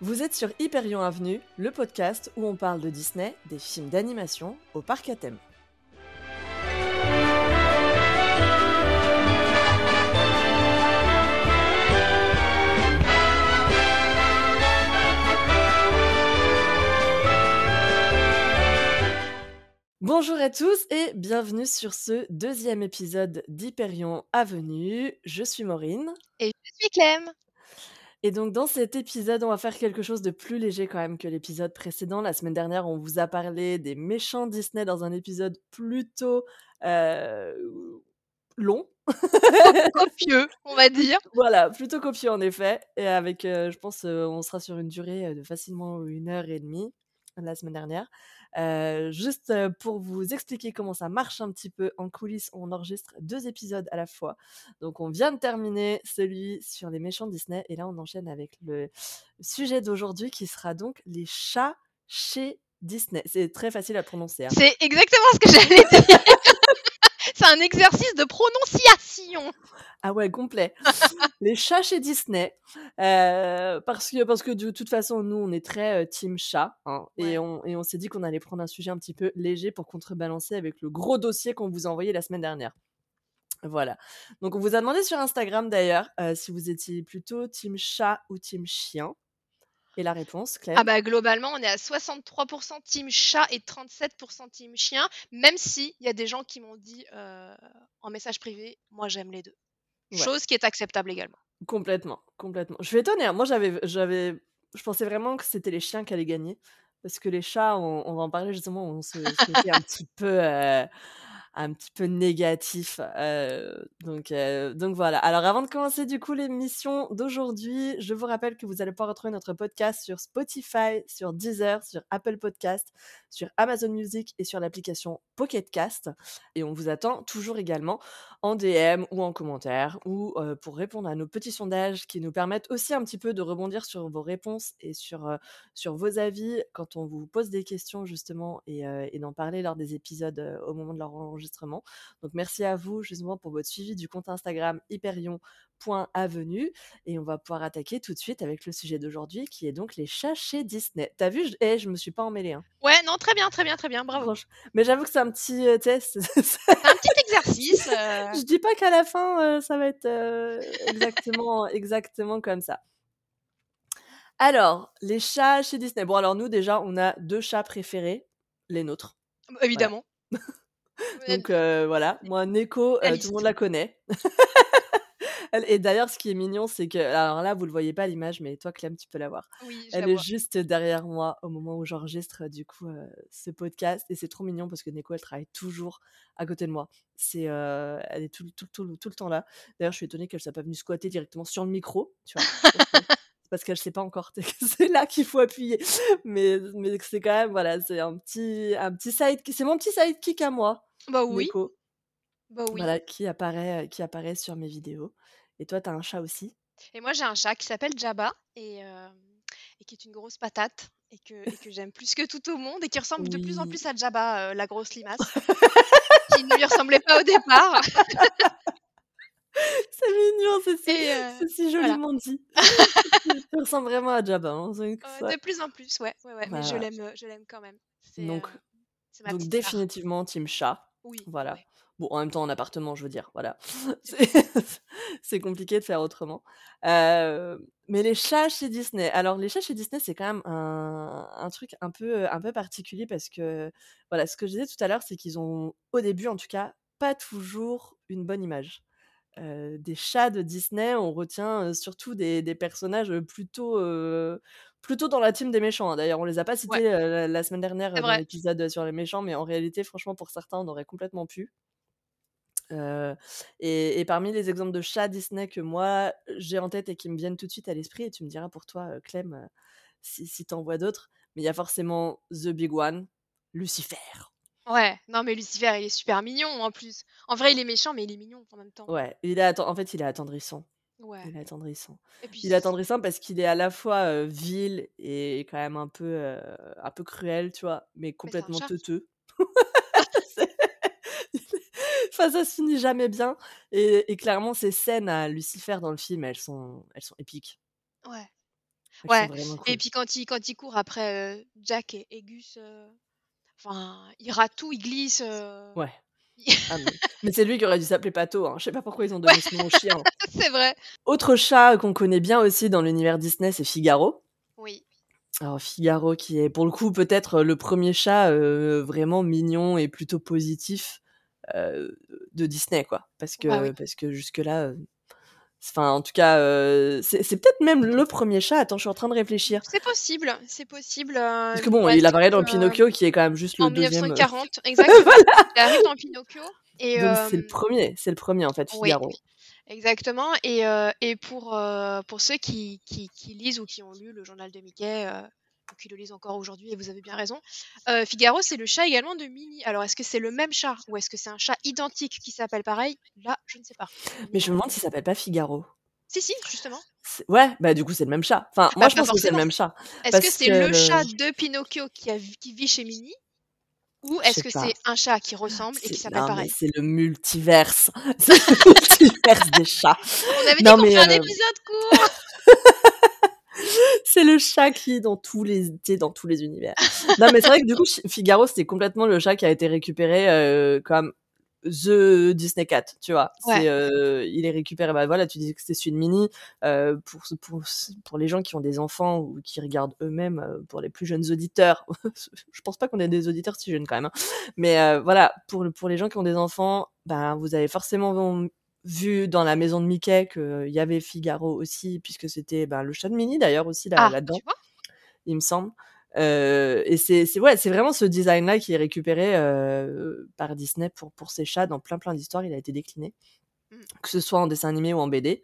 Vous êtes sur Hyperion Avenue, le podcast où on parle de Disney, des films d'animation au parc à thème. Bonjour à tous et bienvenue sur ce deuxième épisode d'Hyperion Avenue. Je suis Maureen. Et je suis Clem. Et donc dans cet épisode, on va faire quelque chose de plus léger quand même que l'épisode précédent. La semaine dernière, on vous a parlé des méchants Disney dans un épisode plutôt euh, long. copieux, on va dire. Voilà, plutôt copieux en effet. Et avec, euh, je pense, euh, on sera sur une durée de facilement une heure et demie la semaine dernière. Euh, juste pour vous expliquer comment ça marche un petit peu en coulisses, on enregistre deux épisodes à la fois. Donc on vient de terminer celui sur les méchants Disney et là on enchaîne avec le sujet d'aujourd'hui qui sera donc les chats chez Disney. C'est très facile à prononcer. Hein. C'est exactement ce que j'allais dire. C'est un exercice de prononciation. Ah ouais, complet. les chats chez Disney. Euh, parce que, parce que de toute façon, nous, on est très euh, team chat. Hein, et on, et on s'est dit qu'on allait prendre un sujet un petit peu léger pour contrebalancer avec le gros dossier qu'on vous a envoyé la semaine dernière. Voilà. Donc, on vous a demandé sur Instagram d'ailleurs euh, si vous étiez plutôt team chat ou team chien. Et la réponse, Claire? Ah bah globalement, on est à 63% team chat et 37% team chien, même si il y a des gens qui m'ont dit en message privé, moi j'aime les deux. Chose qui est acceptable également. Complètement, complètement. Je suis étonnée. Hein. Moi, j'avais, j'avais, je pensais vraiment que c'était les chiens qui allaient gagner. Parce que les chats, on, va en parler justement, on se, se un petit peu un petit peu négatif. donc, donc voilà. Alors avant de commencer du coup l'émission d'aujourd'hui, je vous rappelle que vous allez pouvoir retrouver notre podcast sur Spotify, sur Deezer, sur Apple Podcast, sur Amazon Music et sur l'application Pocket Cast. Et on vous attend toujours également en DM ou en commentaire ou pour répondre à nos petits sondages qui nous permettent aussi un petit peu de rebondir sur vos réponses et sur, sur vos avis quand on vous pose des questions justement et, et d'en parler lors des épisodes au moment de leur enregistrement donc merci à vous justement pour votre suivi du compte Instagram hyperion.avenue et on va pouvoir attaquer tout de suite avec le sujet d'aujourd'hui qui est donc les chats chez Disney. T'as vu, je... Eh, je me suis pas emmêlée. Hein. Ouais, non, très bien, très bien, très bien, bravo. Mais j'avoue que c'est un petit euh, test. un petit exercice. Euh. je dis pas qu'à la fin euh, ça va être exactement, exactement comme ça. Alors, les chats chez Disney. Bon, alors nous, déjà, on a deux chats préférés, les nôtres. Évidemment. Donc voilà, moi Neko, tout le monde la connaît. Et d'ailleurs, ce qui est mignon, c'est que, alors là, vous le voyez pas l'image, mais toi, Clem, tu peux la voir. Elle est juste derrière moi au moment où j'enregistre du coup ce podcast, et c'est trop mignon parce que Neko, elle travaille toujours à côté de moi. C'est, elle est tout, tout, tout, tout, le temps là. D'ailleurs, je suis étonnée qu'elle soit pas venue squatter directement sur le micro, tu vois. parce qu'elle sait pas encore que c'est là qu'il faut appuyer. Mais, mais c'est quand même, voilà, c'est un petit, un petit side, c'est mon petit sidekick à moi. Bah oui. Bah oui. Voilà, qui apparaît, qui apparaît sur mes vidéos. Et toi, tu as un chat aussi? Et moi, j'ai un chat qui s'appelle Jabba et, et, qui est une grosse patate et que, que j'aime plus que tout au monde et qui ressemble de plus en plus à Jabba, la grosse limace, qui ne lui ressemblait pas au départ. c'est mignon, c'est si, si joliment dit. Ça ressemble vraiment à Jabba. Hein, de plus en plus, ouais, ouais, ouais mais je l'aime, je l'aime quand même. Donc, donc définitivement team chat. Oui. Voilà. Bon, en même temps, en appartement, je veux dire, voilà. C'est compliqué de faire autrement. mais les chats chez Disney. Alors, les chats chez Disney, c'est quand même un, un, truc un peu, un peu particulier parce que, voilà, ce que je disais tout à l'heure, c'est qu'ils ont, au début en tout cas, pas toujours une bonne image. des chats de Disney, on retient surtout des, des, personnages plutôt, plutôt dans la team des méchants. Hein. D'ailleurs, on les a pas cités la, semaine dernière dans l'épisode sur les méchants, mais en réalité, franchement, pour certains, on aurait complètement pu. et, parmi les exemples de chats Disney que moi j'ai en tête et qui me viennent tout de suite à l'esprit, et tu me diras pour toi, Clem, si, si t'en vois d'autres, mais il y a forcément The Big One, Lucifer. Ouais, non mais Lucifer, il est super mignon en plus. En vrai, il est méchant, mais il est mignon en même temps. Ouais, il est en fait, il est attendrissant. Il est attendrissant. il est attendrissant parce qu'il est à la fois vil et quand même un peu, un peu cruel, tu vois, mais complètement teuteux. enfin, ça se finit jamais bien. Et, clairement, ces scènes à Lucifer dans le film, elles sont, elles sont épiques. Ouais. Ouais et puis quand il quand il court après, Jack et et Gus, enfin, il rate tout, il glisse, Ouais. Ah mais mais c'est lui qui aurait dû s'appeler Pato, hein. Je sais pas pourquoi ils ont donné ce nom au chien. c'est vrai. Autre chat qu'on connaît bien aussi dans l'univers Disney, c'est Figaro. Oui. Alors Figaro qui est pour le coup peut-être, le 1er chat, heu, vraiment mignon et plutôt positif, heu, de Disney quoi. Parce Bah que oui. parce que jusque là, heu, enfin en tout cas, heu, c'est peut-être même le 1er chat. Attends, je suis en train de réfléchir. C'est possible, c'est possible, Parce heu, que bon, parce il apparaît dans Pinocchio qui est quand même juste en le 2e, heu 1940 exactement. voilà. Il arrive dans Pinocchio et Donc c'est le hem 1er, c'est le 1er en fait, Oui, Figaro. exactement et et pour, pour ceux qui qui qui lisent ou qui ont lu le journal de Mickey, ou qui le lisent encore aujourd'hui et vous avez bien raison, heu, Figaro, c'est le chat également de Minnie. Alors est-ce que c'est le même chat ou est-ce que c'est un chat identique qui s'appelle pareil? Là, je ne sais pas. Mais je me demande s'il s'appelle pas Figaro. Si, si, justement. Ouais, bah du coup, c'est le même chat. Enfin, moi Bah je pas pense que c'est le même chat Est-ce que c'est que le chat de Pinocchio qui a v qui vit chez Minnie? Ou est-ce que c'est un chat qui ressemble et qui s'appelle pareil? c'est le multiverse, c'est le multiverse des chats. On avait dit qu'on ferait un heu épisode court! c'est le chat qui est dans tous les dans tous les univers. Non mais c'est vrai que du coup, Figaro, c'est complètement le chat qui a été récupéré, heu, comme the Disney Cat, tu vois? Ouais. Heu, il est récupéré, bah voilà, tu disais que c'était celui de Minnie, heu, pour pour pour les gens qui ont des enfants ou qui regardent eux-mêmes, pour les plus jeunes auditeurs, je pense pas qu'on ait des auditeurs si jeunes quand même, hein. Mais voilà, pour pour les gens qui ont des enfants, ben, vous avez forcément vu dans la maison de Mickey qu'il y avait Figaro aussi puisque c'était, bah, le chat de Minnie d'ailleurs aussi là Ah, tu là-dedans, vois? il me semble. Et c'est c'est ouais, c'est vraiment ce design-là qui est récupéré, par Disney pour pour ses chats dans plein, plein d'histoires, il a été décliné. Mmh. Que ce soit en dessin animé ou en BD.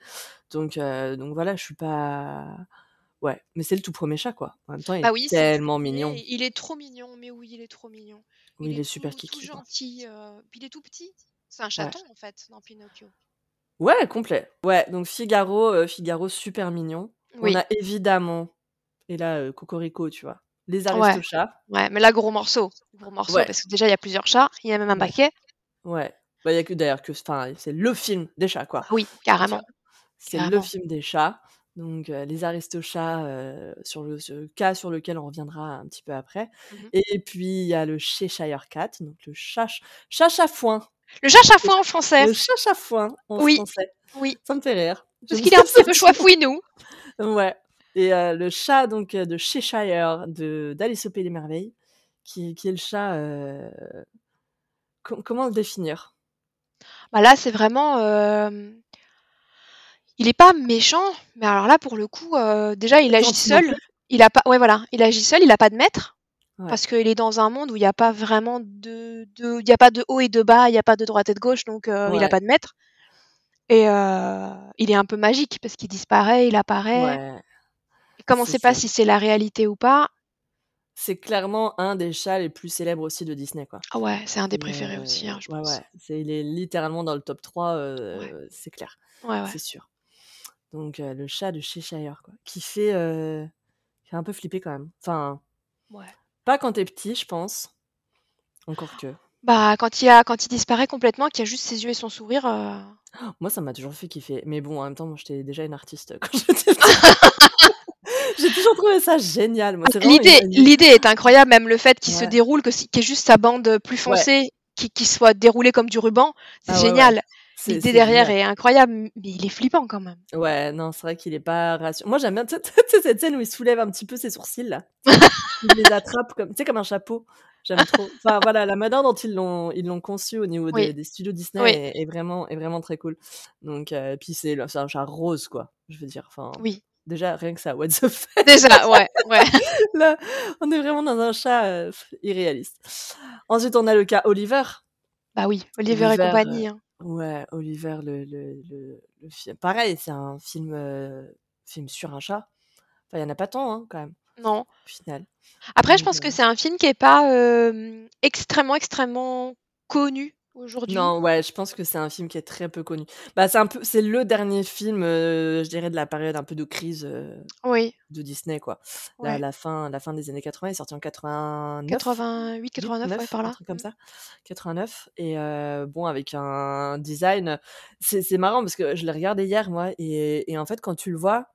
Donc donc voilà, je suis pas ouais, mais c'est le tout 1er chat quoi. En même temps, il Bah est oui, tout tellement 1er mignon. il est trop mignon, mais oui, il est trop mignon. Oui, Il il est est super tout tout kiki quoi. gentil, il est tout petit. C'est un Ouais. chaton en fait, dans Pinocchio. Ouais, complet. Ouais, donc Figaro, heu, Figaro super mignon. On a évidemment et là, heu, cocorico, tu vois? Les Ouais, Aristochats. ouais, mais là, gros morceau, gros morceau Ouais. parce que déjà il y a plusieurs chats, il y a même un Ouais. baquet. Ouais. Bah, il y a que d'ailleurs que enfin, c'est le film des chats quoi, oui, carrément? C'est le film des chats, donc heu, les Aristochats, sur le ce cas sur lequel on reviendra un petit peu après Mmh mh. et puis il y a le Cheshire Cat, donc le chat ch chat chafouin. Le chat chafouin en français. Le chat chafouin en Oui, français. oui. Ça me fait rire. Parce qu'il est un petit peu petit nom. chouafouinou. Ouais et heu, le chat donc de Cheshire de d'Alice au pays des merveilles qui qui est le chat, com comment le définir? Bah là, c'est vraiment, il est pas méchant, mais alors là, pour le coup, déjà il agit seul. Il a pas ouais, voilà, il agit seul, il a pas de maître. Ouais. Parce qu'il est dans un monde où il y a pas vraiment de de y a pas de haut et de bas, il y a pas de droite et de gauche, donc heu, il a Ouais. pas de maître et heu, il est un peu magique parce qu'il disparaît, il apparaît Ouais. et comme on C'est sait pas si c'est la réalité ou pas? C'est clairement un des chats les plus célèbres aussi de Disney, quoi. Ouais, c'est un des préférés aussi, hein, je pense. c'est il est littéralement dans le top 3, Ouais. heu, c'est clair, Ouais, ouais. c'est sûr. Donc le chat de Cheshire, quoi, qui fait, qui fait un peu flipper quand même. Enfin Ouais. Pas quand tu es petit, je pense. Encore que. Bah, quand il a quand il disparaît complètement, qu'il y a juste ses yeux et son sourire, heu Moi, ça m'a toujours fait kiffer, mais bon, en même temps, moi, j'étais déjà une artiste quand j'étais petite. J'ai toujours trouvé ça génial, moi, c'est vraiment une L'idée une l'idée est incroyable, même le fait qu'il se Ouais. déroule, que si qu'il y ait juste sa bande plus foncée qui qui soit déroulée comme du ruban, c'est Ah ouais, ouais, génial. c'est L'idée c'est derrière génial. est incroyable, mais il est flippant quand même. Ouais, non, c'est vrai qu'il est pas rassu moi, j'aime bien, tu sais tu sais cette scène où il soulève un petit peu ses sourcils là? Il les attrape comme tu sais, comme un chapeau. J'aime trop. Enfin voilà, la manière dont ils l'ont ils l'ont conçu au niveau Oui. des des studios Oui. Disney est est vraiment est vraiment très cool. Donc heu, puis c'est c'est un chat rose, quoi, je veux dire, enfin, Oui. déjà rien que ça, what the fuck? Déjà, ouais, ouais. Là, on est vraiment dans un chat, heu, irréaliste. Ensuite, on a le cas Oliver. Bah oui, Oliver et Oliver, compagnie, hein. ouais, Oliver le le le le film pareil, c'est un film, film sur un chat. Enfin, il y en a pas tant, hein, quand même, Non. au final. Après, je pense que heu c'est un film qui est pas, hem, extrêmement, extrêmement connu aujourd'hui. Non, ouais, je pense que c'est un film qui est très peu connu. Bah, c'est un peu c'est le dernier film, heu, je dirais de la période un peu de crise, Oui. de Disney, quoi. La Ouais. la fin la fin des années 80, il est sorti en 89, 8, 88-89, ouais, 9, par un là. truc comme Mmh. ça, 89 et bon, avec un design c'est c'est marrant parce que je l'ai regardé hier, moi et et en fait, quand tu le vois,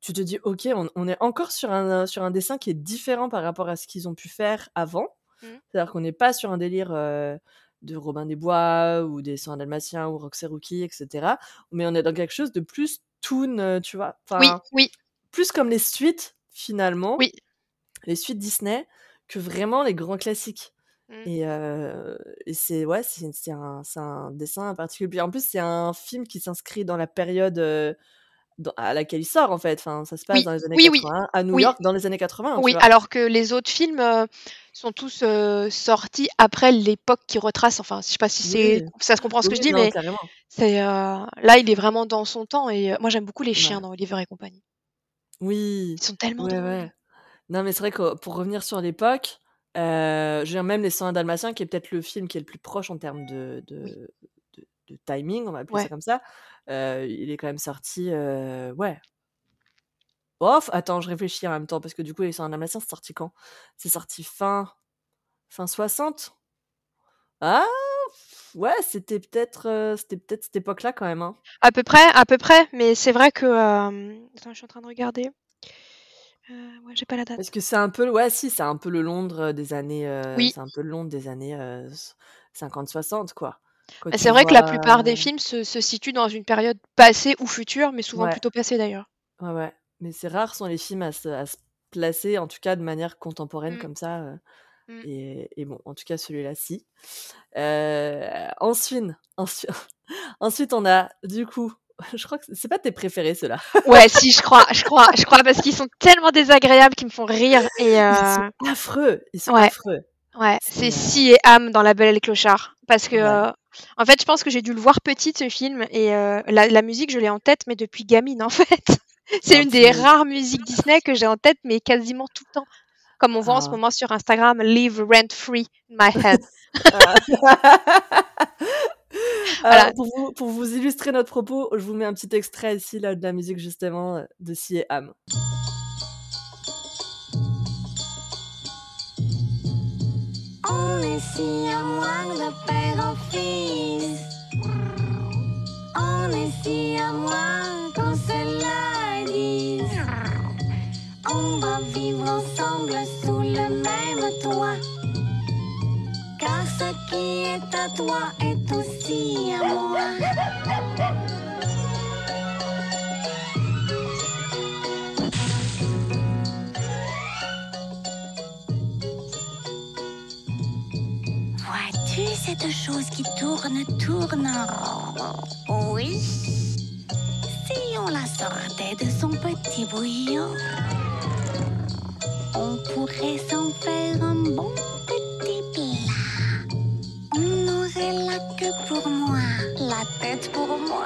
tu te dis: «OK, on on est encore sur un sur un dessin qui est différent par rapport à ce qu'ils ont pu faire avant». Mmh. C'est-à-dire qu'on n'est pas sur un délire, heu, de Robin des Bois ou des 101 Dalmatiens ou Roxy Rookie et cetera, mais on est dans quelque chose de plus toon, heu, tu vois? Oui, Enfin, oui, plus comme les suites finalement, oui. les suites Disney, que vraiment les grands classiques Mmh. et heu et c'est ouais, c'est un dessin particulier. En plus, c'est un film qui s'inscrit dans la période, à laquelle il sort en fait. Enfin, ça se passe Oui, dans les années oui, oui, 80 à New. York dans les années 80, tu Oui, alors que les autres films, heu, sont tous, heu, sortis après l'époque qui retrace. Enfin, je sais pas si c'est ça se comprend ce que je dis, non, mais c'est, heu, là, il est vraiment dans son temps et moi, j'aime beaucoup les chiens Ouais. dans Oliver et compagnie. Oui, Ils sont tellement ouais. Non, mais c'est vrai que pour revenir sur l'époque, je veux dire même Les 101 Dalmatiens qui est peut-être le film qui est le plus proche en termes de Oui. de de de timing, on va appeler ça comme ça, heu, il est quand même sorti, heu, ouais. Bof, attends, je réfléchis en même temps parce que du coup, Les 101 Dalmatiens, c'est sorti quand? C'est sorti fin fin 60? Ah! Ouais, c'était peut-être, heu, c'était peut-être cette époque-là quand même, hein. À peu près, à peu près, mais c'est vrai que, attends, je suis en train de regarder. Ouais, j'ai pas la Parce date. que c'est un peu ouais, si, c'est un peu le Londres, des années, Oui. c'est un peu le Londres des années, heu, s 50-60 quoi. Bah, c'est vrai que la plupart des films se se situent dans une période passée ou future, mais souvent ouais, plutôt passée d'ailleurs. ouais, ouais, mais c'est rare sont les films à se à se placer, en tout cas de manière contemporaine Mmh. comme ça, heu Mmh. et et bon, en tout cas celui-là si. Heu, ensuite ensuite ensuite on a du coup, je crois que c'est pas tes préférés ceux-là. Ouais, si, je crois, je crois, je crois, parce qu'ils sont tellement désagréables qu'ils me font rire et Ils sont affreux, ils sont ouais, affreux. ouais, C'est, Si et Am dans La Belle et le Clochard. Parce que, ouais. heu, en fait, je pense que j'ai dû le voir petite ce film et heu, la la musique, je l'ai en tête, mais depuis gamine, en fait. C'est Oh une des rares musiques Disney que j'ai en tête, mais quasiment tout le temps. Comme on voit en ce Ah. moment sur Instagram, Live rent free in my head. Ah. Voilà. Alors pour vous pour vous illustrer notre propos, je vous mets un petit extrait ici là de la musique justement, de Si et Am. On est à moi de père en fils. On est si à moi qu'on se la dise. On va vivre ensemble sous le même toit. Car ce qui est à toi est aussi à moi. Chose qui tourne, tourne Oui. Si on la sortait de son petit bouillon, on pourrait s'en faire un bon petit plat. On aurait la queue pour moi, la tête pour moi.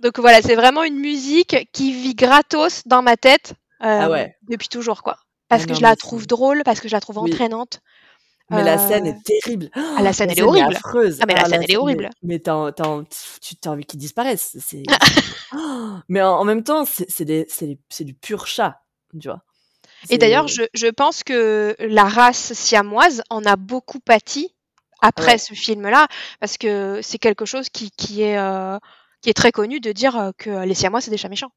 Donc voilà, c'est vraiment une musique qui vit gratos dans ma tête, Ah hem, ouais. depuis toujours, quoi. Parce Ah que non, je la trouve drôle, parce que je la trouve oui, entraînante. Mais la scène est terrible. ah la scène, La elle est scène est horrible. affreuse. Ah mais la Ah scène, la elle est scène est horrible. mais tu as tu as tu tu as envie qu'ils disparaissent. C'est mais en en même temps, c'est c'est des c'est des c'est du pur chat, tu vois? Et d'ailleurs, je je pense que la race siamoise en a beaucoup pâti après ouais, ce film-là, parce que c'est quelque chose qui qui est, heu, qui est très connu de dire, heu, que les siamois, c'est des chats méchants.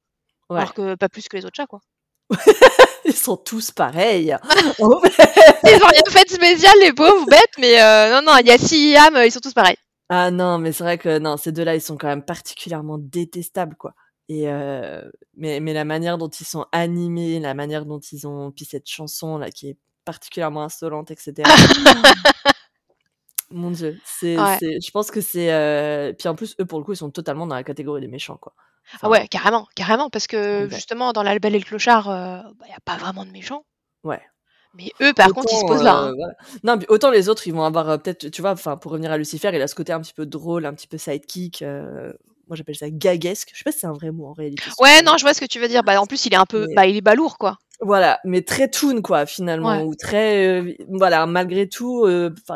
ouais. Alors que pas plus que les autres chats, quoi. Ils sont tous pareils. Ils ont rien fait de spécial, les pauvres bêtes, mais heu, non, non, il y a Siam, ils sont tous pareils. Ah non, mais c'est vrai que non, ces 2-là, ils sont quand même particulièrement détestables, quoi et heu, mais mais la manière dont ils sont animés, la manière dont ils ont puis cette chanson-là qui est particulièrement insolente et cetera. Mon Dieu, c'est Ouais. je pense que c'est, heu puis en plus, eux, pour le coup, ils sont totalement dans la catégorie des méchants, quoi. Ah ouais, carrément, carrément, parce que justement dans La Belle et le Clochard, heu, bah, il y a pas vraiment de méchants. Ouais. Mais eux, par contre, ils se posent là, hein. heu, voilà. Non, puis autant les autres, ils vont avoir, peut-être, tu vois, enfin, pour revenir à Lucifer, il a ce côté un petit peu drôle, un petit peu sidekick, moi j'appelle ça gaguesque. Je sais pas si c'est un vrai mot en réalité Ouais, non, je vois ce que tu veux dire. Bah, en plus, il est un peu Mais bah, il est balourd, quoi. Voilà, mais très toon quoi, finalement Ouais. ou très, heu, voilà, malgré tout,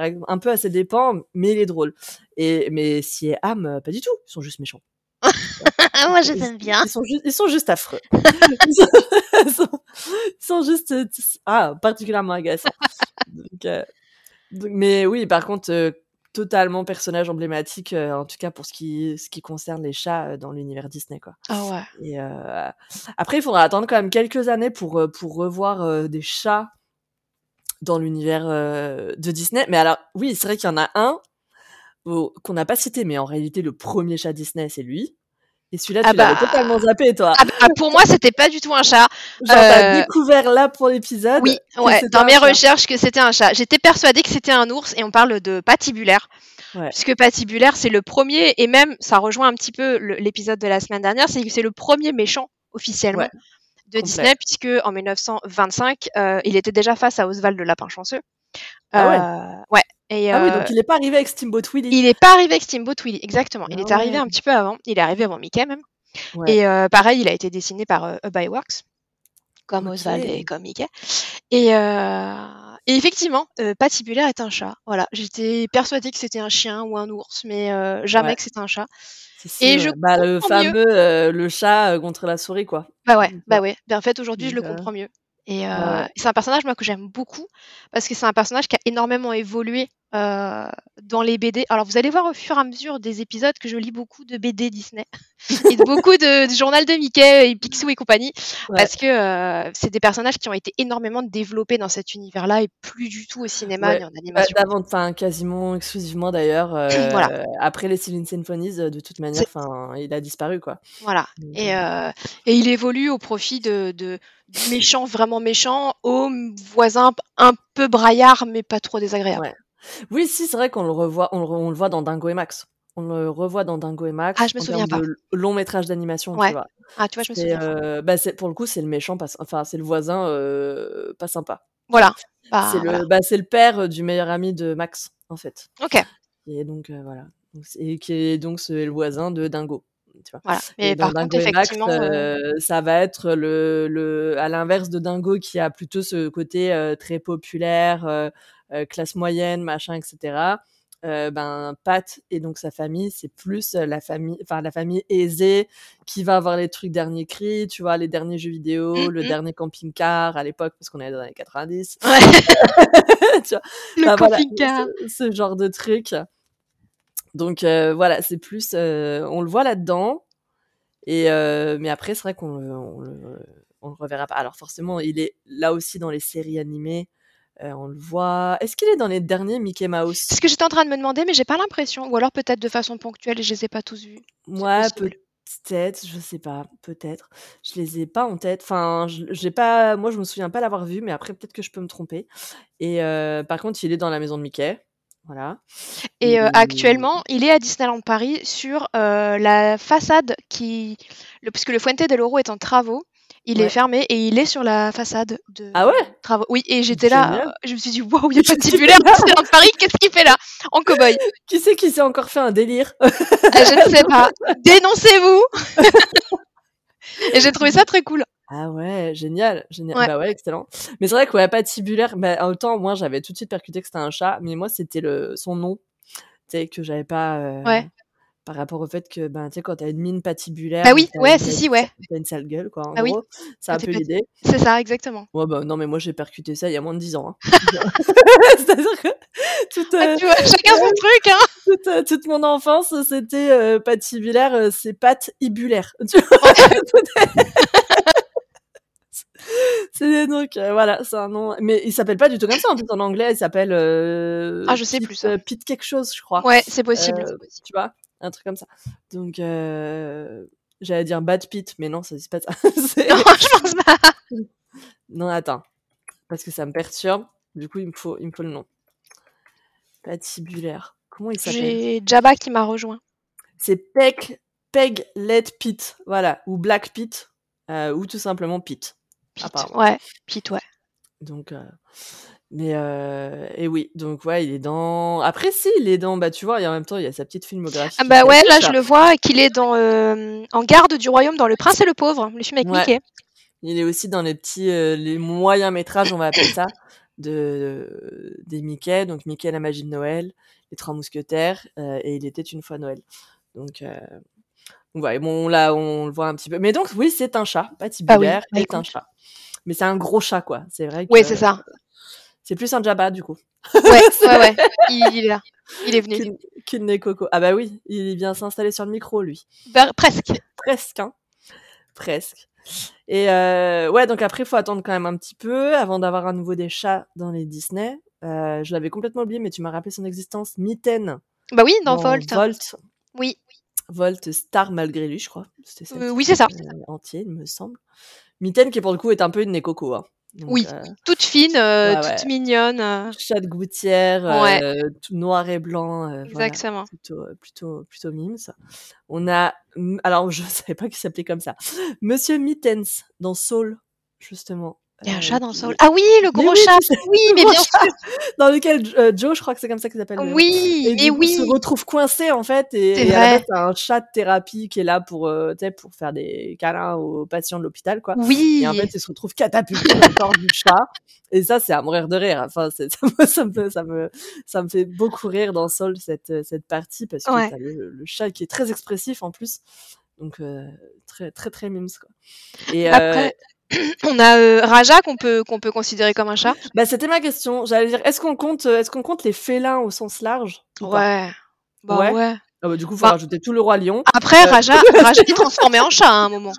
exemple, un peu à ses dépens, mais il est drôle et mais Si et Am, heu, pas du tout, ils sont juste méchants. Moi, je les aime bien. ils sont juste ils sont juste affreux. Ils sont ils sont ils sont juste, heu, t ah, particulièrement agaçants. Donc donc mais oui, par contre, heu, totalement personnage emblématique, euh, en tout cas pour ce qui, ce qui concerne les chats euh, dans l'univers Disney. Quoi. Ah ouais. Et euh, après, il faudra attendre quand même quelques années pour, euh, pour revoir euh, des chats dans l'univers de Disney. Mais alors, oui, c'est vrai qu'il y en a un qu'on n'a pas cité, mais en réalité, le premier chat Disney, c'est lui. Et celui-là, Ah tu l'avais bah. totalement zappé, toi. Ah bah, pour moi, c'était pas du tout un chat. Genre, t'as euh, découvert là pour l'épisode. Oui, ouais, dans mes recherches que c'était un chat. J'étais persuadée que c'était un ours et on parle de patibulaire. Ouais. Puisque patibulaire, c'est le premier, et même ça rejoint un petit peu l'épisode de la semaine dernière, c'est que c'est le premier méchant officiellement Ouais, de. Disney, puisque en 1925, euh, il était déjà face à Oswald le lapin chanceux. Ah ouais. Euh, ouais. Et, Ah oui, euh, donc il est pas arrivé avec Steamboat Willie. il n'est pas arrivé avec Steamboat Willie, exactement. Il Ah est arrivé ouais. un petit peu avant. Il est arrivé avant Mickey même. Ouais. Et euh, pareil, il a été dessiné par euh, by Works, comme Ok. Oswald et comme Mickey. Et, euh, et effectivement, euh, Patibulaire est un chat. Voilà, j'étais persuadée que c'était un chien ou un ours, mais euh, jamais Ouais. que c'était un chat. Si, et je bah, le fameux euh, le chat euh, contre la souris, quoi. Bah ouais, Donc, bah euh, ouais. Ben, en fait, aujourd'hui, je le euh, comprends mieux. Et euh, ouais, ouais. c'est un personnage moi que j'aime beaucoup parce que c'est un personnage qui a énormément évolué euh, dans les BD. Alors vous allez voir au fur et à mesure des épisodes que je lis beaucoup de BD Disney et de beaucoup de, de journal de Mickey et Picsou et compagnie Ouais. parce que euh, c'est des personnages qui ont été énormément développés dans cet univers-là et plus du tout au cinéma Ouais. ni en Bah, animation. enfin quasiment exclusivement d'ailleurs. Voilà. Après les Celine Symphonies, de toute manière, enfin, il a disparu, quoi. Voilà. Et, et il évolue au profit de, méchant vraiment méchant au voisin un peu braillard mais pas trop désagréable. Ouais. Oui, si, c'est vrai qu'on le revoit, on le, re- on le voit dans Dingo et Max. On le revoit dans Dingo et Max. Ah, je me en souviens pas. de long métrage d'animation, Ouais. tu vois. Ah, tu vois, je me souviens. euh, bah, c'est, pour le coup, c'est le méchant, pas, enfin, c'est le voisin euh, pas sympa. Voilà. Bah, c'est, le, bah, c'est le père euh, du meilleur ami de Max, en fait. Ok, Et donc, euh, voilà. Et qui est donc le voisin de Dingo. Tu vois. voilà. Et Mais par contre, Max, effectivement, euh, ça va être le, le, à l'inverse de Dingo qui a plutôt ce côté euh, très populaire, euh, classe moyenne, machin, etc. Ben Pat et donc sa famille, c'est plus la famille, enfin la famille aisée qui va avoir les trucs dernier cri, tu vois, les derniers jeux vidéo, Mm, le mm. dernier camping-car à l'époque parce qu'on est dans les années 90. ouais, tu vois, le voilà, camping-car. ce, ce genre de truc. Donc euh, voilà, c'est plus, euh, on le voit là-dedans. Et euh, mais après, c'est vrai qu'on le, on le, on le reverra pas. Alors forcément, il est là aussi dans les séries animées. On le voit. Est-ce qu'il est dans les derniers Mickey Mouse? C'est ce que j'étais en train de me demander, mais j'ai pas l'impression. Ou alors peut-être de façon ponctuelle et je les ai pas tous vus. Possible. peut-être, je sais pas, peut-être. Je les ai pas en tête. Enfin, je- j'ai pas. Moi, je me souviens pas l'avoir vu, mais après, peut-être que je peux me tromper. Et par contre, il est dans la maison de Mickey. Voilà. Et euh, actuellement, il est à Disneyland Paris sur euh, la façade qui. Le, puisque le Fuente del Oro est en travaux, il Ouais. est fermé et il est sur la façade de Ah ouais? travaux. Oui, et j'étais là, euh, je me suis dit, waouh, il y a pas de titulaire à Disneyland Paris, qu'est-ce qu'il fait là? En cow-boy Qui c'est qui s'est encore fait un délire Euh, Je ne sais pas. Dénoncez-vous Et j'ai trouvé ça très cool. Ah ouais, génial, génial. Ouais. Bah ouais, excellent. Mais c'est vrai que ouais, patibulaire, bah, en même temps, moi, j'avais tout de suite percuté que c'était un chat, mais moi, c'était le son nom, tu sais, que j'avais pas euh, Ouais. par rapport au fait que, ben, tu sais, quand t'as une mine patibulaire, Bah oui, ouais, si, si, ouais. t'as une sale gueule, quoi, en Ah oui. gros. C'est un peu l'idée. C'est ça, exactement. Ouais, bah non, mais moi, j'ai percuté ça il y a moins de 10 ans. Hein. C'est-à-dire que toute, Ah, tu vois, chacun son truc, hein toute, euh, toute mon enfance, c'était euh, patibulaire, c'est patibulaire. Tu vois C'est donc euh, voilà, c'est un nom. Mais il s'appelle pas du tout comme ça. En plus, en anglais, il s'appelle. euh, Ah, je sais Pete, plus, ça. euh, Pete quelque chose, je crois. Ouais, c'est possible. Euh, tu vois, un truc comme ça. Donc, euh, j'allais dire Bad Pete, mais non, ça dit pas ça. Non, je pense pas. non, attends, parce que ça me perturbe. Du coup, il me faut, il me faut le nom. Patibulaire. Comment il s'appelle? J'ai Jabba qui m'a rejoint. C'est Peg, Peg Let Pete, voilà, ou Black Pete, euh, ou tout simplement Pete. Pete. Apparemment. Ouais, Pete, ouais. Donc, euh, mais euh, et oui, donc ouais, il est dans. Après, si, il est dans. Bah, tu vois, et en même temps, il y a sa petite filmographie. Ah bah ouais, là je le vois qu'il est dans euh, en garde du royaume dans Le Prince et le Pauvre, le film avec Ouais. Mickey. Il est aussi dans les petits, les moyens métrages, on va appeler ça, de des Mickey. Donc Mickey la magie de Noël, les Trois Mousquetaires, et il était une fois Noël. Donc, euh, donc ouais, bon là, on le voit un petit peu. Mais donc oui, c'est un chat, patibulaire, bah est un chat. Mais c'est un gros chat, quoi. C'est vrai que. Oui, c'est ça. C'est plus un Jabba, du coup. Ouais, ouais, ouais. Il, il est là. Il est venu. Qu'une Nekoko. Ah bah oui, il vient s'installer sur le micro, lui. Bah, presque. Presque, hein. Presque. Et euh, ouais, donc après, il faut attendre quand même un petit peu avant d'avoir à nouveau des chats dans les Disney. Euh, je l'avais complètement oublié, mais tu m'as rappelé son existence. Mitten Bah oui, dans dans Volt. Volt. Oui. Volt Star malgré lui, je crois. Ça. Euh, oui, c'est ça. Entier, il me semble. Mitten, qui pour le coup est un peu une Nekoko. Hein. Donc, Oui. euh, Toute fine, euh, toute ouais. mignonne. euh, chat de gouttière, Ouais. euh, tout noir et blanc. euh, voilà. Exactement. Plutôt, euh, plutôt, plutôt mimes. On a, alors je savais pas qu'il s'appelait comme ça. Monsieur Mittens dans Soul, justement. Il y a un euh, chat dans le qui- sol. Ah oui, le gros oui, chat. Oui, le mais bien sûr. Dans lequel euh, Joe, je crois que c'est comme ça qu'il s'appelle. le- Oui, Et et coup, oui. se retrouve coincé en fait et, et à la base, un chat de thérapie qui est là pour euh, pour faire des câlins aux patients de l'hôpital quoi. Oui. Et en fait, il se retrouve catapulté dans le corps du chat. Et ça, c'est à mourir de rire. Enfin, ça me, ça me, ça me, ça me fait beaucoup rire dans Soul, cette, euh, cette partie, parce que Ouais. t'as le, le chat qui est très expressif en plus. Donc, euh, très, très, très mimes, quoi. Et, euh, Après, on a euh, Raja qu'on peut, qu'on peut considérer comme un chat. bah, c'était ma question. J'allais dire, est-ce qu'on compte, euh, est-ce qu'on compte les félins au sens large? Ouais. Bah Ouais. ouais. Ah bah, du coup, faut Bah. rajouter tout le roi lion. Après, Euh, Raja, Raja est transformé en chat à un moment.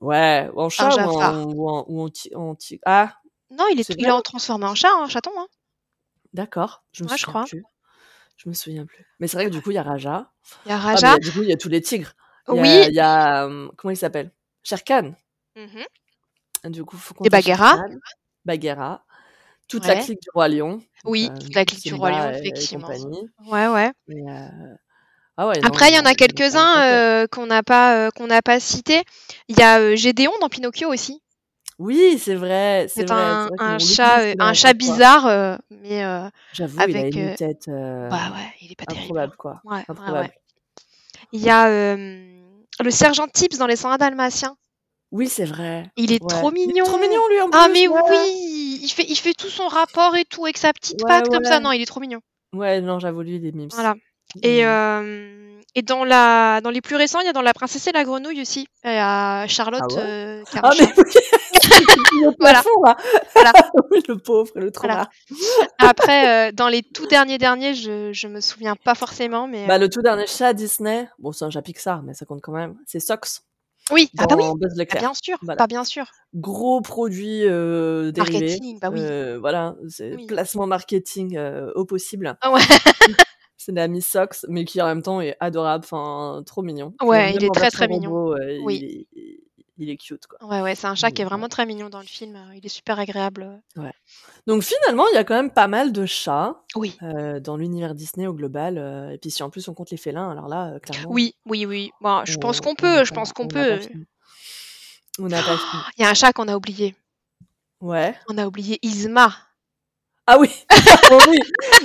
Ouais, ou en chat ou en, ou en, ou en en Ah, Non, il est, il est en transformé en chat, un chaton. Hein. d'accord. Je me Ouais, je souviens crois. plus. Je me souviens plus. Mais c'est vrai que du coup, il y a Raja. Il y a Ah, Raja. du coup, il y a tous les tigres. Il y a, oui. il y a, hum, comment il s'appelle? Shere Khan. Mhm. Du coup, faut Et Bagheera. Toute la clique du roi lion. Oui, euh, toute la clique du roi lion, effectivement. Ouais, euh, Ah ouais, non, Après, il y en a quelques-uns euh, qu'on n'a pas, euh, qu'on n'a pas cités. Il y a euh, Gédéon dans Pinocchio aussi. Oui, c'est vrai, c'est C'est vrai. un, c'est vrai qu'on un l'oublie chat, euh, un bizarre, euh, mais euh, J'avoue, il a avec, une euh, tête euh, bah ouais, il est pas terrible. improbable, quoi. Ouais, ouais, Improbable. ouais. Il y a euh, le sergent Tips dans les 101 Dalmatiens. Oui, c'est vrai. Il est Ouais. trop Il est mignon. trop mignon, lui, en Ah plus. mais ouais. oui, il fait, il fait tout son rapport et tout avec sa petite Ouais, patte comme ça. Non, il est trop mignon. Ouais, non, j'avoue, lui, il est mimes. Voilà. Et, euh, et dans, la, dans les plus récents, il y a dans La Princesse et la Grenouille aussi. Il y a Charlotte Ah euh, Ah, mais oui Le Voilà. plafond, là Voilà. Oui, le pauvre, le Voilà. trauma. Après, euh, dans les tout derniers derniers, je, je me souviens pas forcément, mais... Bah, le tout dernier chat Disney, bon, c'est un chat Pixar, mais ça compte quand même, c'est Sox, oui, ah bah oui, Buzz bah bien sûr, Voilà. bah bien sûr. Gros produit euh, dérivé. Marketing, bah oui. Euh, voilà, c'est Oui. placement marketing euh, au possible. Ah ouais. C'est la Miss Sox, mais qui en même temps est adorable, enfin, trop mignon. Ouais, il est très, très mignon. robot, Oui. Il, est, cute, quoi. Ouais, ouais, c'est un chat qui est vraiment très mignon dans le film. Il est super agréable. Donc finalement, il y a quand même pas mal de chats Oui. euh, dans l'univers Disney au global. euh, et puis si en plus on compte les félins, alors là, euh, clairement. Oui, oui, oui. Bon, je pense on- qu'on on peut, je pense qu'on peut. On n'a pas fini. Il y a un chat qu'on a oublié. Ouais. On a oublié Isma. Ah oui, Oh oui,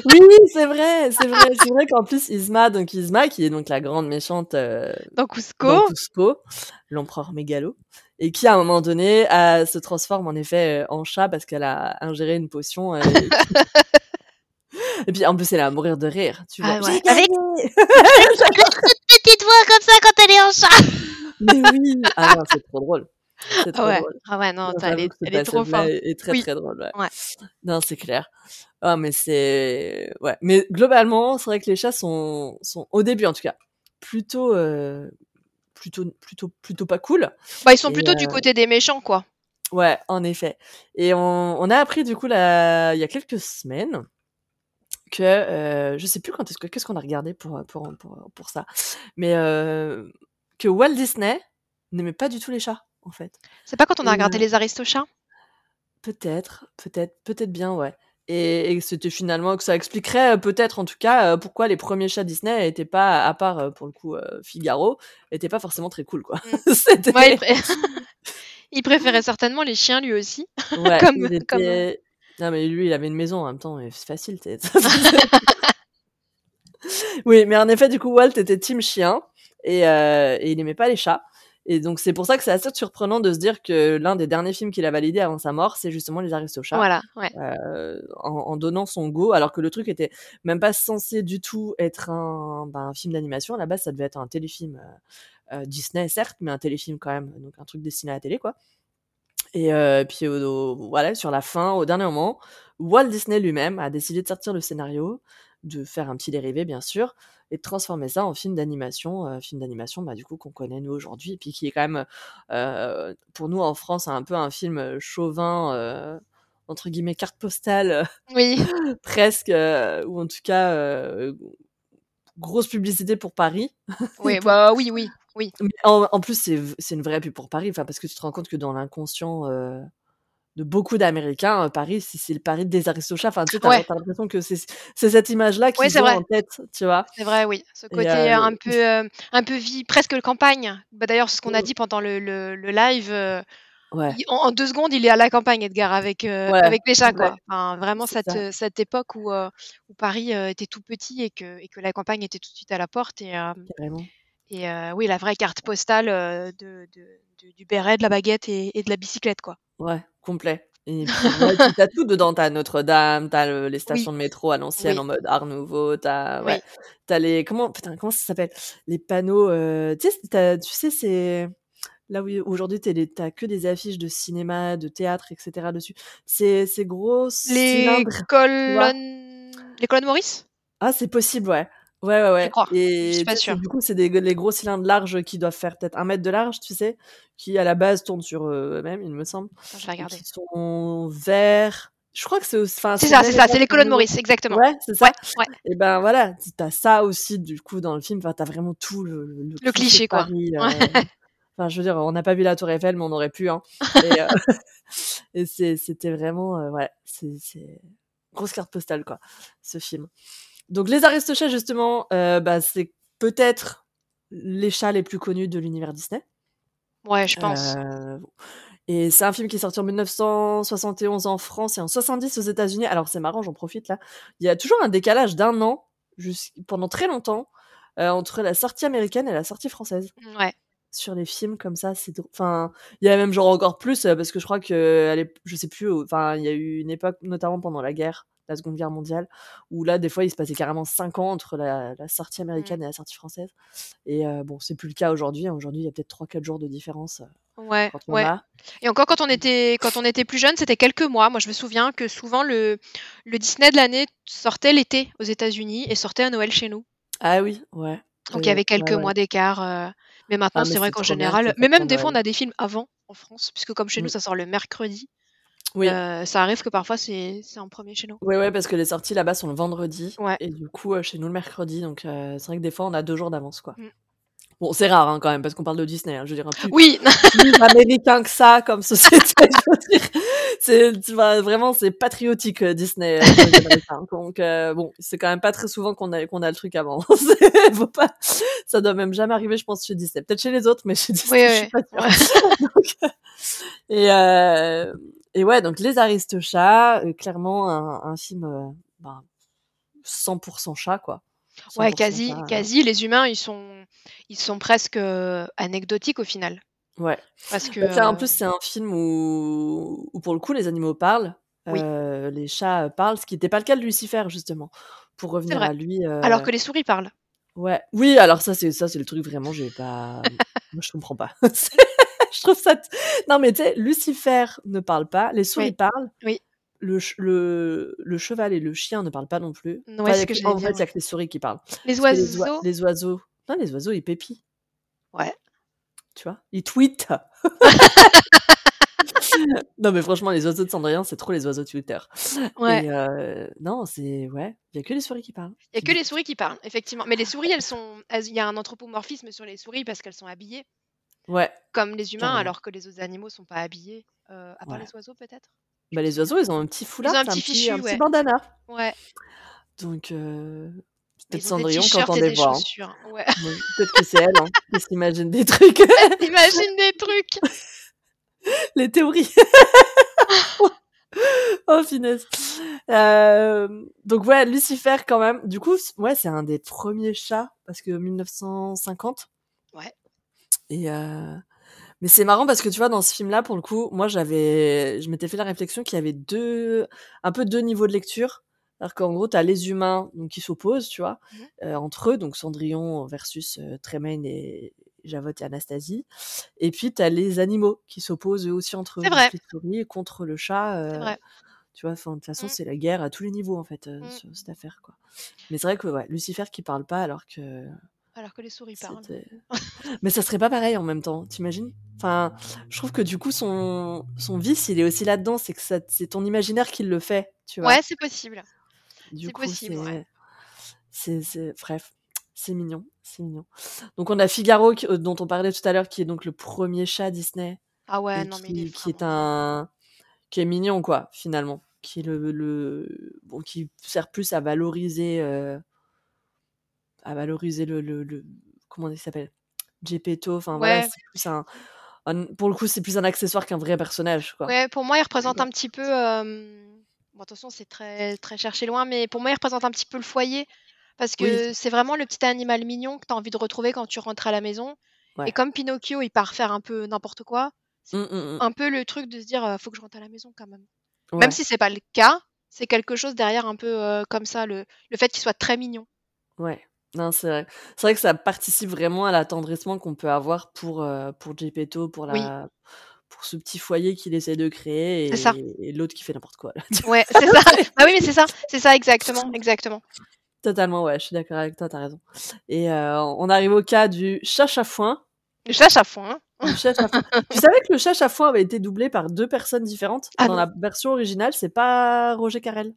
oui, c'est vrai, c'est vrai, c'est vrai qu'en plus Isma, donc Isma, qui est donc la grande méchante euh, Dans Cusco. l'empereur mégalo, et qui à un moment donné euh, se transforme en effet euh, en chat parce qu'elle a ingéré une potion. euh, et puis en plus elle est à mourir de rire, tu vois. Ah ouais. Avec- gagné Petite voix comme ça quand elle est en chat. Mais oui, ah non, c'est trop drôle. C'est trop Ah ouais. drôle. Ah ouais, non, t'as- elle est, elle trop forte. est, est très Oui. très drôle. Ouais. Ouais. Non, c'est clair. Ah, mais c'est ouais. Mais globalement, c'est vrai que les chats sont sont au début en tout cas plutôt euh, plutôt plutôt plutôt pas cool. Bah, ils sont Et, plutôt du euh, côté des méchants, quoi. Ouais, en effet. Et on, on a appris du coup là, il y a quelques semaines que euh, je sais plus quand est-ce que qu'est-ce qu'on a regardé pour pour pour, pour ça, mais euh, que Walt Disney n'aimait pas du tout les chats en fait. C'est pas quand on a regardé euh, les Aristochats? Peut-être, peut-être, peut-être bien, ouais. Et, et c'était finalement que ça expliquerait euh, peut-être en tout cas euh, pourquoi les premiers chats Disney étaient pas, à part pour le coup Figaro, étaient pas forcément très cool quoi. C'était, Ouais, il, pré- il préférait certainement les chiens lui aussi. ouais, comme- il comme- était- Non mais lui il avait une maison en même temps, c'est facile. t'es- oui, mais en effet du coup Walt était team chien et, euh, et il aimait pas les chats. Et donc c'est pour ça que c'est assez surprenant de se dire que l'un des derniers films qu'il a validé avant sa mort, c'est justement Les Aristochats. Voilà, ouais. euh, en, en donnant son go, alors que le truc était même pas censé du tout être un, bah, un film d'animation. À la base, ça devait être un téléfilm euh, euh, Disney, certes, mais un téléfilm quand même, donc un truc destiné à la télé, quoi. Et puis au au voilà, sur la fin, au dernier moment, Walt Disney lui-même a décidé de sortir le scénario, de faire un petit dérivé bien sûr et de transformer ça en film d'animation, heu, film d'animation, bah, du coup qu'on connaît nous aujourd'hui et puis qui est quand même, heu, pour nous en France un peu un film, heu, chauvin, entre guillemets «carte postale», Oui. presque, ou en tout cas, grosse publicité pour Paris Oui, bah, oui, oui, oui. en en plus c'est une vraie pub pour Paris, enfin parce que tu te rends compte que dans l'inconscient, de beaucoup d'Américains, heu, Paris, c'est le Paris des Aristochats, enfin tu sais, tu as Ouais. l'impression que c'est cette image-là qu'ils ont vrai. en tête, tu vois? C'est vrai, oui. Ce côté, heu, heu, un peu, heu, un peu vie presque campagne. Bah, d'ailleurs, ce qu'on a Mmh. dit pendant le le le live, heu, Ouais. il en en 2 secondes, il est à la campagne Edgar avec, Ouais, avec les chats, quoi. Enfin, vraiment cette, ça. heu, cette époque où, Paris, était tout petit et que et que la campagne était tout de suite à la porte et et oui, la vraie carte postale, heu, de de de du béret, de la baguette et et de la bicyclette, quoi. Ouais, complet et puis ouais, puis tu as tout dedans, tu as Notre-Dame, tu as le les Oui. stations de métro à l'ancienne Oui. en mode art nouveau, tu as ouais, Oui. tu as les comment putain, comment ça s'appelle? Les panneaux, heu, tu sais, tu c'est là où aujourd'hui tu es les tu as que des affiches de cinéma, de théâtre et cetera dessus. Ces ces gros Les cylindres, tu vois? colonnes les colonnes Maurice? Ah, c'est possible, ouais. Ouais, ouais, Je ouais crois, je suis et pas tu sais, c'est sûre. du coup, c'est des les gros cylindres larges qui doivent faire peut-être 1 mètre de large, tu sais? Qui à la base tournent sur, heu, eux-mêmes, il me semble je vais regarder. qui sont verts. Je crois que c'est auss enfin, C'est ça, c'est ça, c'est les colonnes. Maurice, exactement. Ouais, c'est Ouais, ça ouais. et ben, voilà, t tu as ça aussi du coup dans le film, enfin, tu as vraiment tout le le le Le cliché quoi. Ouais. heu, enfin, je veux dire, on n'a pas vu la Tour Eiffel, mais on aurait pu, hein et c'est c'était vraiment, ouais, c'est grosse carte postale, quoi, ce film. Donc les Aristochats justement, heu, bah, c'est peut-être les chats les plus connus de l'univers Disney. Ouais, je pense. Heu et c'est un film qui est sorti en 1971 en France et en 70 aux États-Unis. Alors c'est marrant, j'en profite là, il y a toujours un décalage d'1 an pendant très longtemps, heu, entre la sortie américaine et la sortie française. Mouais. Sur les films comme ça, c'est enfin, il y a même genre encore plus, heu, parce que je crois l'ép je sais plus, enfin, il y a eu une époque, notamment pendant la guerre, la 2de guerre mondiale, où là, des fois, il se passait carrément 5 ans entre la la sortie Mmh. américaine et la sortie française et heu, bon, c'est plus le cas aujourd'hui, hein. Aujourd'hui, il y a peut-être 3-4 jours de différence, heu, Ouais, quand ouais a. et encore quand on était quand on était plus jeunes, c'était quelques mois. Moi, je me souviens que souvent le le Disney de l'année sortait l'été aux États-Unis et sortait à Noël chez nous. Ah oui, ouais, Donc il y avait quelques ouais. mois d'écart, heu, mais maintenant, Ah mais c'est vrai qu'en bien général mais même des fois, on a des films avant, en France, puisque comme chez nous, Mmh. ça sort le mercredi, Oui. heu, ça arrive que parfois c'est c'est en 1er chez nous. Ouais, ouais, parce que les sorties là-bas sont le vendredi Ouais. et du coup, heu, chez nous le mercredi donc heu, c'est vrai que des fois, on a 2 jours d'avance, quoi. Mmh. Bon, c'est rare, hein, quand même, parce qu'on parle de Disney, hein, je veux dire, hein, plus Oui! plus américain que ça comme société, c'est tu vois, vraiment, c'est patriotique, Disney, donc bon, c'est quand même pas très souvent qu'on a qu'on a le truc avant. Faut pas ça doit même jamais arriver, je pense, chez Disney. Peut-être chez les autres, mais chez Oui, Disney, je suis oui, pas sûre donc et et ouais, donc les Aristochats, heu, clairement un un film, heu, ben, 100 % chat, quoi. Ouais, chat, quasi heu quasi, les humains, ils sont ils sont presque, heu, anecdotiques au final. Ouais. Parce que, Bah, en plus, c'est un film où où pour le coup, les animaux parlent, Oui. les chats, parlent, ce qui était pas le cas de Lucifer, justement. Pour revenir à lui, alors que les souris parlent. Ouais, oui, alors ça, c'est ça, c'est le truc vraiment, j'ai pas moi, je comprends pas. Je trouve ça t non, mais tu sais, Lucifer ne parle pas, les souris Oui, parlent, oui. le le le cheval et le chien ne parlent pas non plus. N ouais, Enfin, que en fait, il y a que les souris qui parlent. Les que les oiseaux? les oiseaux non, les oiseaux, ils pépient. Ouais. Tu vois? Ils tweetent. Non, mais franchement, les oiseaux de Cendrillon, c'est trop les oiseaux Twitter Ouais. et heu, non, c'est ouais, il y a que les souris qui parlent, Il y a que les souris qui parlent, effectivement, mais les souris, elles sont il y a un anthropomorphisme sur les souris parce qu'elles sont habillées Ouais, comme les humains, carrément. alors que les autres animaux sont pas habillés, heu, à part Ouais. les oiseaux, peut-être? Bah, les oiseaux, ils ont un petit Ils foulard, ont un petit petit un fichu, petit bandana Ouais. donc Mais peut-être ils Cendrillon et des des voix, hein. ouais. Peut-être que c'est elle, hein, qui s'imagine des trucs. Elle s'imagine des trucs! Les théories. Oh punaise. Hem, donc ouais, Lucifer quand même, du coup, ouais, c'est un des 1ers chats parce que 1950 Ouais. et heu, mais c'est marrant parce que tu vois, dans ce film-là, pour le coup, moi, j'avais je m'étais fait la réflexion qu'il y avait 2 un peu 2 niveaux de lecture. C'est-à-dire qu'en gros, tu as les humains donc qui s'opposent, tu vois? Mmh mh. Heu, entre eux, donc Cendrillon versus, Tremaine et Javotte et Anastasie. Et puis, tu as les animaux qui s'opposent eux aussi entre eux, C'est vrai. biscuit souris contre le chat. C'est euh, vrai. tu vois, de toute façon, Mmh. c'est la guerre à tous les niveaux, en fait, euh, Mmh. sur cette affaire, quoi. Mais c'est vrai que ouais, Lucifer qui parle pas alors que Alors que les souris parlent. Mais ça serait pas pareil en même temps, t'imagines? Enfin, je trouve que du coup, son, son vice, il est aussi là-dedans, c'est que ça- c'est ton imaginaire qui le fait, tu vois? Ouais, c'est possible. C'est possible, c'est, ouais. c'est, c'est- bref, c'est mignon, c'est mignon. Donc on a Figaro qui- euh, dont on parlait tout à l'heure, qui est donc le premier chat Disney Ah ouais, non, mais qui, il est qui est un, qui est mignon quoi, finalement, qui est le, le, bon, qui sert plus à valoriser, euh, à valoriser le, le, le- comment il s'appelle, Gepetto. Enfin voilà, c'est plus un, un- pour le coup, c'est plus un accessoire qu'un vrai personnage quoi. Ouais, pour moi, il représente un petit peu. euh, Bon, attention, c'est très, très cherché loin, mais pour moi, il représente un petit peu le foyer. Parce Oui, que c'est vraiment le petit animal mignon que tu as envie de retrouver quand tu rentres à la maison. Et ouais. comme Pinocchio, il part faire un peu n'importe quoi, Hum, hum, hum. un peu le truc de se dire, euh, faut que je rentre à la maison quand même. Même Ouais, si c'est pas le cas, c'est quelque chose derrière un peu euh, comme ça, le, le fait qu'il soit très mignon. ouais. Non, c'est vrai. C'est vrai que ça participe vraiment à l'attendrissement qu'on peut avoir pour, euh, pour Gepetto, pour Oui, la, pour ce petit foyer qu'il essaie de créer c'est ça. et, et l'autre qui fait n'importe quoi. là. Ouais, c'est ça. Ah oui, mais c'est ça. C'est ça, exactement. Exactement. Totalement, ouais, je suis d'accord avec toi, t'as raison. Et euh, on arrive au cas du chat chafouin. Le chat chafouin. Du chat chafouin. tu savais que le chat chafouin avait été doublé par deux personnes différentes? Ah Dans la version originale, c'est pas Roger Carrel.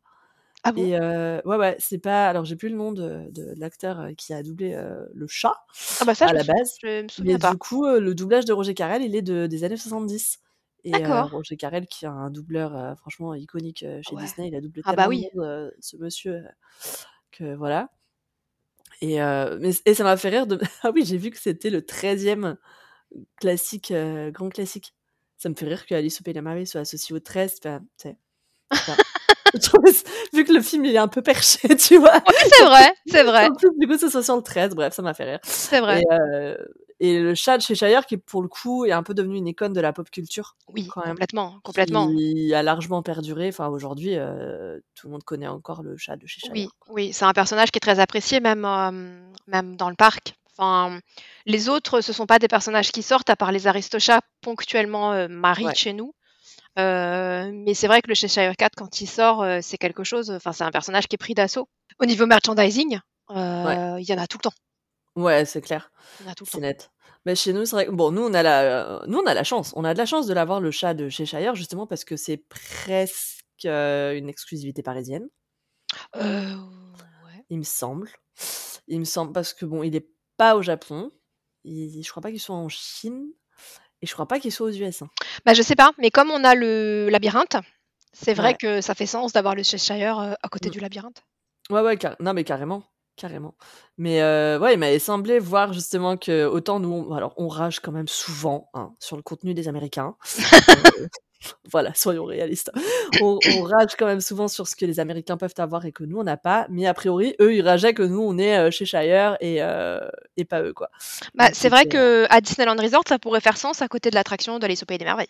Ah bon? Et euh, ouais, ouais, c'est pas. Alors, j'ai plus le nom de, de l'acteur euh, qui a doublé euh, le chat Ah bah ça, à la sou- base. je me Mais souviens pas. du coup, le doublage de Roger Carrel, il est de, des années 70. Et euh. Roger Carrel, qui est un doubleur euh, franchement iconique euh, chez Ouais. Disney, il a doublé Ah bah de oui. monde, ce monsieur, euh, voilà. Et, euh, mais, et ça m'a fait rire de. Ah oui, j'ai vu que c'était le 13e classique, euh, grand classique. Ça me fait rire que Alice au Pays des Merveilles soit associée au 13. Enfin, tu sais, je sais pas. Je trouve- Vu que le film il est un peu perché, tu vois. C'est vrai, c'est vrai, plus, du coup, ce soit sur le 13, bref, ça m'a fait rire. c'est vrai. Et, euh, et le chat de Cheshire, qui pour le coup est un peu devenu une icône de la pop culture, Oui, quand même, complètement, complètement. qui a largement perduré. Enfin, aujourd'hui, euh, tout le monde connaît encore le chat de Cheshire. Oui, oui, c'est un personnage qui est très apprécié, même, euh, même dans le parc. Enfin, les autres, ce sont pas des personnages qui sortent, à part les Aristochats ponctuellement euh, Marie Ouais. chez nous. Euh, mais c'est vrai que le Cheshire Cat, quand il sort, euh, c'est quelque chose. Enfin, c'est un personnage qui est pris d'assaut. Au niveau merchandising, euh, il y en a tout le temps. Ouais c'est clair, en a tout le c'est temps. net. Mais chez nous, c'est vrai que bon, nous on a la, euh, nous on a la chance, on a de la chance de l'avoir le chat de Cheshire justement parce que c'est presque euh, une exclusivité parisienne, Euh, ouais. il me semble. Il me semble parce que bon, il est pas au Japon, il, je crois pas qu'il soit en Chine et je crois pas qu'il soit aux US. hein. Bah, je sais pas, mais comme on a le labyrinthe, c'est vrai Ouais. que ça fait sens d'avoir le Cheshire euh, à côté Mm. du labyrinthe. Ouais, ouais, car- non, mais carrément, carrément. Mais euh, ouais, il m'avait semblé voir justement que autant nous, on, alors on rage quand même souvent hein, sur le contenu des Américains. Euh, voilà, soyons réalistes. On, on rage quand même souvent sur ce que les Américains peuvent avoir et que nous on n'a pas. Mais a priori, eux, ils rageaient que nous on est euh, chez Shire et euh, et pas eux quoi. Bah, c'est vrai que à Disneyland Resort, ça pourrait faire sens à côté de l'attraction d'Alice au Pays des Merveilles.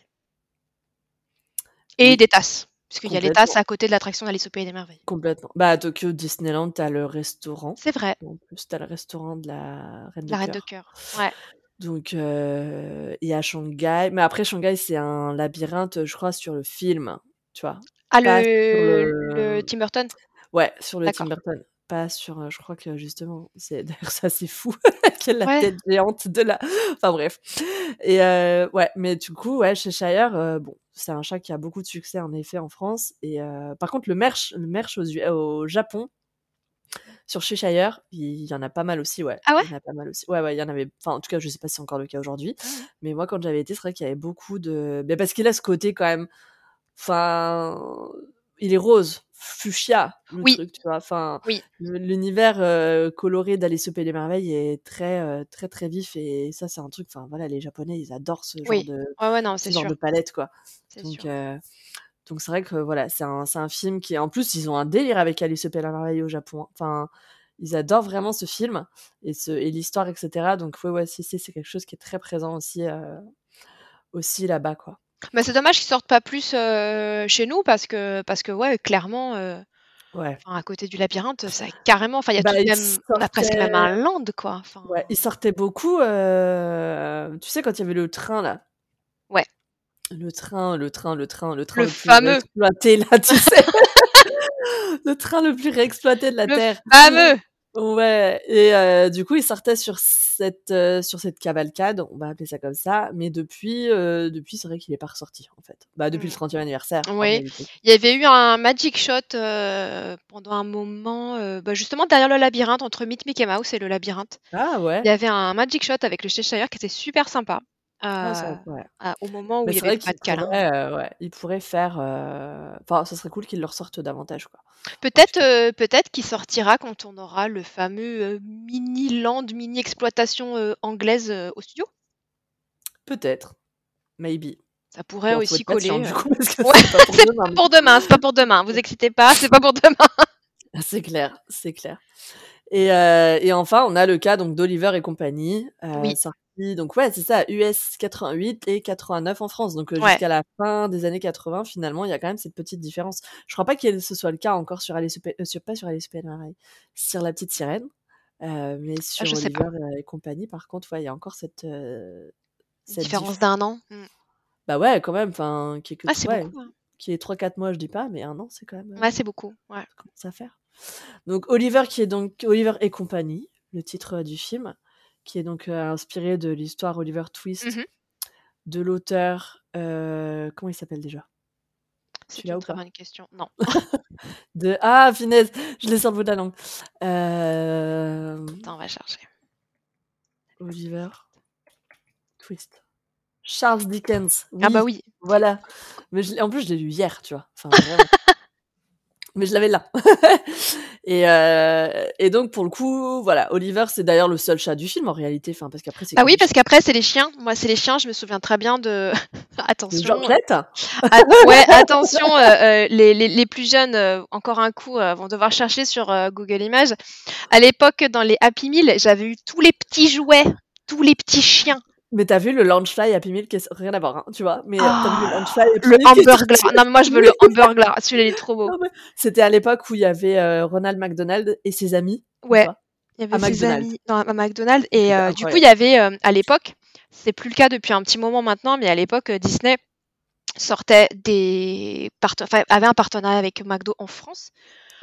Et oui, des tasses, puisqu'il y a les tasses à côté de l'attraction d'Alice au Pays des Merveilles. complètement. Bah à Tokyo Disneyland, t'as le restaurant. C'est vrai, En plus, t'as le restaurant de la Reine de la Reine de Cœur. Ouais. Donc, euh, et à Shanghai. Mais après, Shanghai, c'est un labyrinthe, je crois, sur le film. Tu vois. Ah, le, le le. Tim Burton? Ouais, sur le Tim. Burton. Pas sur. Je crois que justement. C'est d'ailleurs ça, c'est fou. Quelle la Ouais. tête géante de la. Enfin, bref. Et euh, ouais, mais du coup, ouais, chez Shire, euh, bon, c'est un chat qui a beaucoup de succès, en effet, en France. Et euh, par contre, le merch, le merch aux au Japon, sur Cheshire, il y en a pas mal aussi, ouais. Ah ouais? Il y en a pas mal aussi. Ouais, ouais, il y en avait. Enfin, en tout cas, je sais pas si c'est encore le cas aujourd'hui. Mais moi, quand j'avais été, c'est vrai qu'il y avait beaucoup de. Mais parce qu'il a ce côté quand même. Enfin. Il est rose, fuchsia, le Oui, truc, tu vois. Enfin, oui. l'univers euh, coloré d'Alice au Pays des Merveilles est très, euh, très, très vif. Et ça, c'est un truc. Enfin, voilà, les Japonais, ils adorent ce genre Oui. de, Ouais, ouais, non, ce c'est genre sûr. de palette, quoi. Donc, euh, donc c'est vrai que voilà, c'est un, film qui, en plus, ils ont un délire avec Alice au Pays des Merveilles au Japon. hein. Enfin, ils adorent vraiment ce film et, ce, et l'histoire, etc. Donc, ouais, c'est quelque chose qui est très présent aussi, aussi là-bas, quoi. Mais c'est dommage qu'ils sortent pas plus euh, chez nous parce que, parce que ouais, clairement, euh, Ouais. À côté du labyrinthe, ça carrément enfin, il y a Bah, tout même on a presque même un land, quoi, enfin ouais, ils sortaient beaucoup, heu, tu sais, quand il y avait le train, là? Ouais. Le train le train le train le train Le le plus fameux! réexploité, là, tu sais? Le train le plus réexploité de la Le terre. fameux! Ouais et heu, du coup, sur cette, heu, sur cette cavalcade, on va appeler ça comme ça, mais depuis, heu, depuis, c'est vrai qu'il est pas ressorti, en fait. Bah, depuis le Mmh. 30e anniversaire, en Oui, il y avait eu un Magic Shot, pendant un moment, bah, justement derrière le labyrinthe, entre Meet Mickey Mouse et le labyrinthe. Ah ouais? Il y avait un Magic Shot avec le Cheshire qui était super sympa, Ah heu, ça ouais. à au moment où Mais il y c'est avait pas de câlin. ouais, ils pourraient faire, heu, enfin, ça serait cool qu'ils le ressortent davantage, quoi. Peut-être, heu, peut-être qu'il sortira quand on aura le fameux, heu, mini land, mini exploitation, heu, anglaise, au studio? Peut-être, maybe. Ça pourrait Bon, aussi patient, coller, du heu coup, parce que ouais, c'est pas pour demain, pas pour demain, c'est pas pour demain, vous excitez pas, c'est pas pour demain. C'est clair, c'est clair et enfin, on a le cas donc d'Oliver et compagnie, Oui. Donc ouais, c'est ça, US 88 et 89 en France, donc Ouais. jusqu'à la fin des années 80, finalement, il y a quand même cette petite différence. Je crois pas que ce soit le cas encore sur Alice heu, sur pas sur Alice Merveilles, sur La Petite Sirène, heu, mais Ah, sur Oliver, et compagnie, par contre, ouais, il y a encore cette, Une cette différence diff. d'1 an? Mmh. Bah ouais, quand même, enfin, qu'il y ait que Ah, ouais, beaucoup, hein. 3-4 mois, je dis pas, mais 1 an, c'est quand même, Ouais, heu, c'est beaucoup, ouais. ça commence à faire. Donc Oliver qui est donc Oliver et compagnie, le titre, du film, qui est donc, heu, inspiré de l'histoire Oliver Mmh Twist mh. de l'auteur, heu, comment il s'appelle déjà? C'est une très bonne question. Non. De ah punaise, je l'ai sur le bout de la langue. Hem Attends, on va chercher. Oliver Twist. Charles Dickens, Ah bah oui, voilà. Mais je en plus, je l'ai lu hier, tu vois? Enfin, vraiment. Mais je l'avais là et heu et donc pour le coup, voilà, Oliver, c'est d'ailleurs le seul chat du film, en réalité, enfin, parce qu'après, c'est que oui, parce qu'après, c'est les chiens. Moi, c'est les chiens, je me souviens très bien de attention, Georgette? att ouais, attention, heu heu, les les les plus jeunes, heu, encore un coup, vont devoir chercher sur, Google Images. À l'époque, dans les Happy Meal, j'avais eu tous les petits jouets, tous les petits chiens. Mais tu as vu le Loungefly Happy Meal qui est rien à voir, hein, tu vois? Mais vu le Ah! Happy Le sorti? Non, mais moi, je veux le Hamburglar. Celui-là, il est trop beau. C'était à l'époque où il y avait, heu, Ronald McDonald et ses amis, ou Ouais, il y À avait ses McDonald's. amis dans à McDonald's Et heu, du coup, il y avait, à l'époque, c'est plus le cas depuis un petit moment maintenant, mais à l'époque, Disney sortait des enfin, avait un partenariat avec McDo en France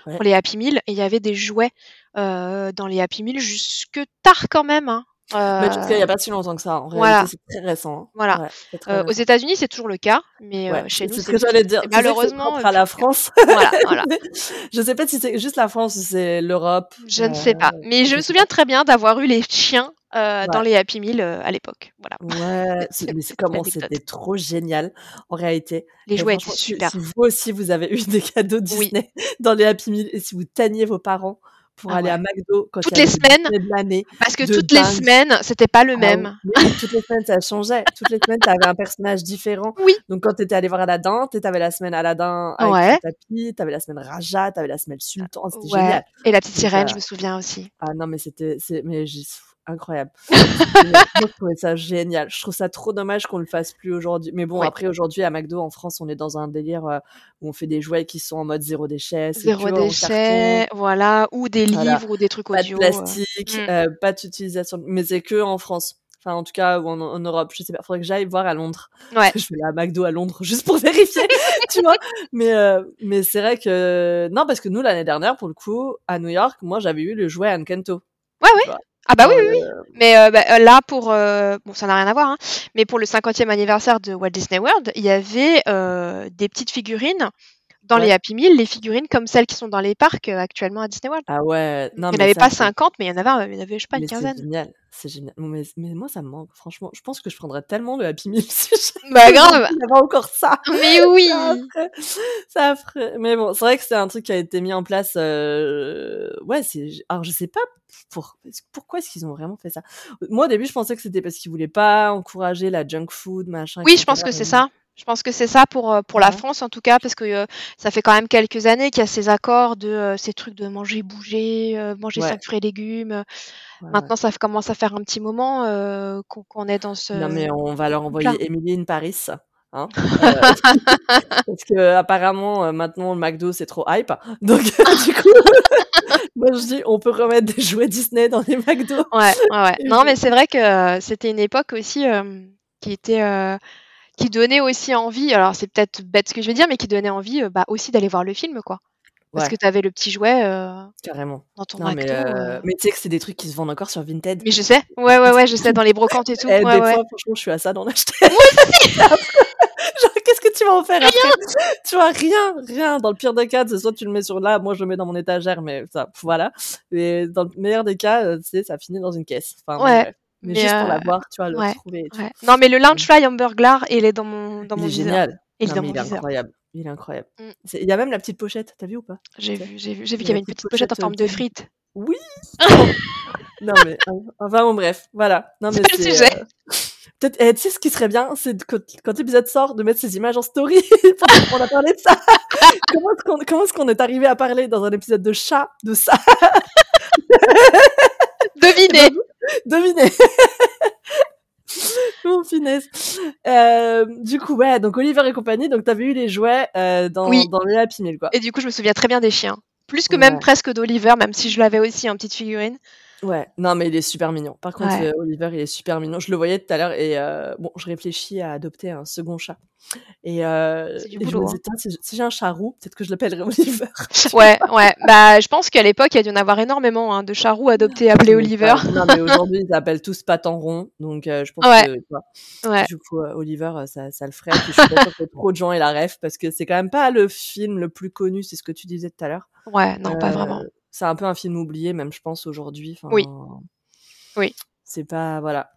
Ouais. pour les Happy Meal et il y avait des jouets, dans les Happy Meal jusque tard quand même, hein, Mais jusqu'à il y heu a pas si longtemps que ça, en réalité, c'est très récent, hein. Voilà. Ouais, Heu, aux. États-Unis, c'est toujours le cas, mais Ouais, heu, chez nous, c'est ce que j'allais dire. malheureusement, heu, à la. France. Voilà, voilà. Je sais pas si c'est juste la France ou c'est l'Europe, Je ne sais pas, mais je me souviens très bien d'avoir eu les chiens, dans les Happy Meal, à l'époque. Voilà. Ouais, mais c'est comment c'était trop génial, en réalité Les et jouets étaient franchement, si super. vous aussi, vous avez eu des cadeaux Oui. Disney dans les Happy Meal et si vous tanniez vos parents pour Ah aller à. McDo quand Toutes les le semaines, de l'année, parce que toutes les semaines, c'était pas le Ah même. oui, toutes les semaines, ça changeait. Toutes les semaines, tu avais un personnage différent. Oui. Donc quand tu étais allé voir Aladdin, tu avais la semaine Aladdin avec Ouais. tapis, tu avais la semaine Rajah, tu avais la semaine Sultan, c'était Ouais génial. et la petite sirène, je me souviens aussi. ah non, mais c'était c'est mais incroyable. Je trouvais ça génial. Je trouve ça trop dommage qu'on le fasse plus aujourd'hui. Mais bon, après, aujourd'hui, à McDo, en France, on est dans un délire, heu, où on fait des jouets qui sont en mode zéro déchet, c'est que 0 en carton. déchet, voilà, ou des Voilà, livres ou des trucs pas de audio, heu plastique, mmh. heu, pas d'utilisation mais c'est qu'en France. Enfin, en tout cas, ou en en Europe, je sais pas, faudrait que j'aille voir à Londres. Ouais. que je vais à McDo à Londres juste pour vérifier, tu vois? Mais mais c'est vrai que non, parce que nous, l'année dernière, pour le coup, à New York, moi, j'avais eu le jouet Encanto, Ouais, ouais. Ah bah, oui, oui, oui. le Mais heu, bah, là, pour, heu, bon, ça n'a rien à voir, hein, mais pour le 50e anniversaire de Walt Disney World, il y avait, heu, des petites figurines dans les. Happy Meal, les figurines comme celles qui sont dans les parcs, heu, actuellement à Disney World. Ah ouais, non, il y en avait ça, pas c'est 50, mais il y en avait un il y en avait, je sais pas, une mais c'est quinzaine. génial, c'est génial. Mais mais moi, ça me manque, franchement. Je pense que je prendrais tellement de Happy Meal si jamais Bah, grave. encore ça. Mais oui! ça ferait mais bon, c'est vrai que c'est un truc qui a été mis en place, heu, ouais, c'est alors je sais pas pour pourquoi est-ce qu'ils ont vraiment fait ça? Moi, au début, je pensais que c'était parce qu'ils voulaient pas encourager la junk food, machin Oui, je pense que c'est ça. Je pense que c'est ça pour, heu, pour la. France, en tout cas, parce que, heu, ça fait quand même quelques années qu'il y a ces accords de, heu, ces trucs de manger, bouger, manger Ouais. 5 fruits et légumes, ouais. Maintenant, ça commence à faire un petit moment, qu'on est dans Non, ce mais on va leur envoyer Emily in Paris. Hein euh, parce que apparemment euh, maintenant le McDo c'est trop hype. Donc du coup, moi je dis on peut remettre des jouets Disney dans les McDo. Ouais, ouais, ouais. Non, mais c'est vrai que euh, c'était une époque aussi euh, qui était euh, qui donnait aussi envie. Alors c'est peut-être bête ce que je vais dire, mais qui donnait envie euh, bah, aussi d'aller voir le film, quoi. Parce Ouais. que tu avais le petit jouet euh, Carrément. dans ton Non mais euh, mais tu sais que c'est des trucs qui se vendent encore sur Vinted. Mais je sais, ouais, ouais, ouais, je sais, dans les brocantes et tout. Eh, Ouais, des ouais. fois franchement je suis à ça d'en acheter. Genre qu'est-ce que tu vas en faire après? Tu vois rien, rien. Dans le pire des cas, c'est soit tu le mets sur là, moi je le mets dans mon étagère, mais ça, voilà. Et dans le meilleur des cas, tu sais, ça finit dans une caisse. Enfin, Ouais. Mais, mais juste pour euh, l'avoir, tu vois, le ouais, retrouver. Non, mais le Loungefly Hamburglar, il est dans mon, dans Il mon est viseur. génial. Il est Non, dans mon il est incroyable. Il est incroyable. Mm. Il y a même la petite pochette, t'as vu ou pas J'ai vu, j'ai vu, j'ai vu qu'il y avait la une petite pochette en forme euh, de qui- frites. Oui. non mais enfin bon bref, voilà. Non mais C'est sujet. euh, peut-être. eh, tu sais ce qui serait bien, c'est de- quand, quand l'épisode sort de mettre ces images en story. On a parlé de ça. comment est-ce qu'on comment est-ce qu'on est arrivé à parler dans un épisode de chat de ça? Devinez Devinez. Mon finesse. Euh, du coup, ouais, donc Oliver et compagnie, donc t'avais eu les jouets euh, dans, Oui. dans les Happy Meal, quoi. Et du coup, je me souviens très bien des chiens. Plus que même presque d'Oliver, même si je l'avais aussi en petite figurine. Ouais, non, mais il est super mignon. Par contre, Ouais. euh, Oliver, il est super mignon. Je le voyais tout à l'heure et euh, bon, je réfléchis à adopter un second chat. Et, euh, C'est du et je boulot, me hein. disais, Tain, si, si j'ai un chat roux, peut-être que je l'appellerais Oliver. Ouais, ouais. Bah, je pense qu'à l'époque, il y a dû en avoir énormément hein, de charroux adoptés appelés Mais, Oliver. non, mais aujourd'hui, ils appellent tous Patent Rond. Donc, euh, je pense Ouais. que, tu vois, Ouais. du coup, euh, Oliver, euh, ça, ça le ferait. Puis, je suis pas sûre que trop de gens aient la ref parce que c'est quand même pas le film le plus connu, c'est ce que tu disais tout à l'heure. Ouais, non, pas Euh, vraiment. C'est un peu un film oublié, même, je pense, aujourd'hui. Enfin, Oui. Oui. C'est pas, voilà.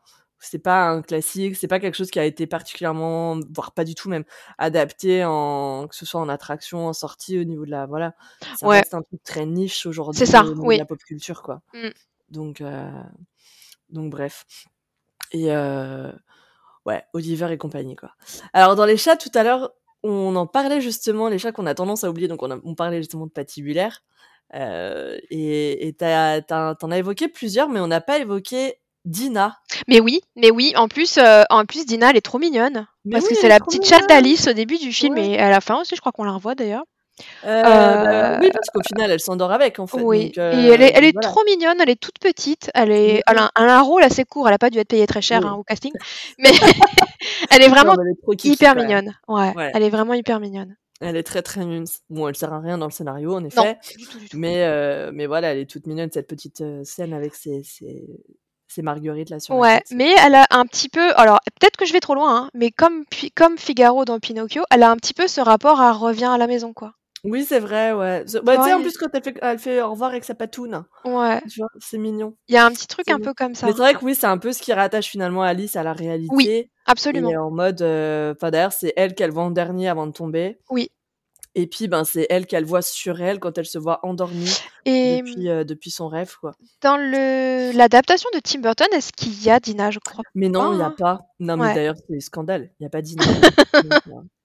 C'est pas un classique, c'est pas quelque chose qui a été particulièrement, voire pas du tout même, adapté en, que ce soit en attraction, en sortie, au niveau de la, voilà. Ça Ouais. reste un truc très niche aujourd'hui. C'est ça, au niveau oui. de la pop culture, quoi. Mm. Donc, euh, donc bref. Et, euh, ouais, Oliver et compagnie, quoi. Alors, dans les chats, tout à l'heure, on en parlait justement, les chats qu'on a tendance à oublier, donc on, a- on parlait justement de patibulaire. Euh, et t'en as évoqué plusieurs, mais on n'a pas évoqué Dina. Mais oui, mais oui. En plus, euh, en plus, Dina, elle est trop mignonne. Mais parce oui, que c'est est la petite chatte d'Alice au début du film Ouais. et à la fin aussi, je crois qu'on la revoit d'ailleurs. Euh, bah, Euh, oui, parce qu'au final, elle s'endort avec, en fait. Oui, donc, et elle est, elle est voilà. trop mignonne, elle est toute petite, elle, est, elle, a, elle a un rôle assez court, elle a pas dû être payée très cher Oui. hein, au casting, mais elle est vraiment elle est hyper mignonne. Ouais, Ouais. elle est vraiment hyper mignonne. Elle est très très mignonne. Bon, elle sert à rien dans le scénario, en Non, effet. du tout, du tout. Mais, euh, mais voilà, elle est toute mignonne, cette petite euh, scène avec ses, ses, ses marguerites là sur la Ouais, mais elle a un petit peu, alors peut-être que je vais trop loin, hein, mais comme, comme Figaro dans Pinocchio, elle a un petit peu ce rapport à revient à la maison, quoi. Oui, c'est vrai, ouais. Bah, tu sais, en Ouais. plus, quand elle fait, elle fait au revoir avec sa patoune, Ouais, tu vois, c'est mignon. il y a un petit truc un mignon. peu comme ça. Mais c'est vrai que oui, c'est un peu ce qui rattache finalement Alice à la réalité. Absolument. Et en mode, euh, enfin d'ailleurs, c'est elle qu'elle voit en dernier avant de tomber. Oui. Et puis, ben, c'est elle qu'elle voit sur elle quand elle se voit endormie Et depuis, euh, depuis son rêve, quoi. dans le l'adaptation de Tim Burton, est-ce qu'il y a Dina, je crois? Mais non, il n'y a hein. pas. Non, mais Ouais. d'ailleurs, c'est scandale. Il n'y a pas d'Ina.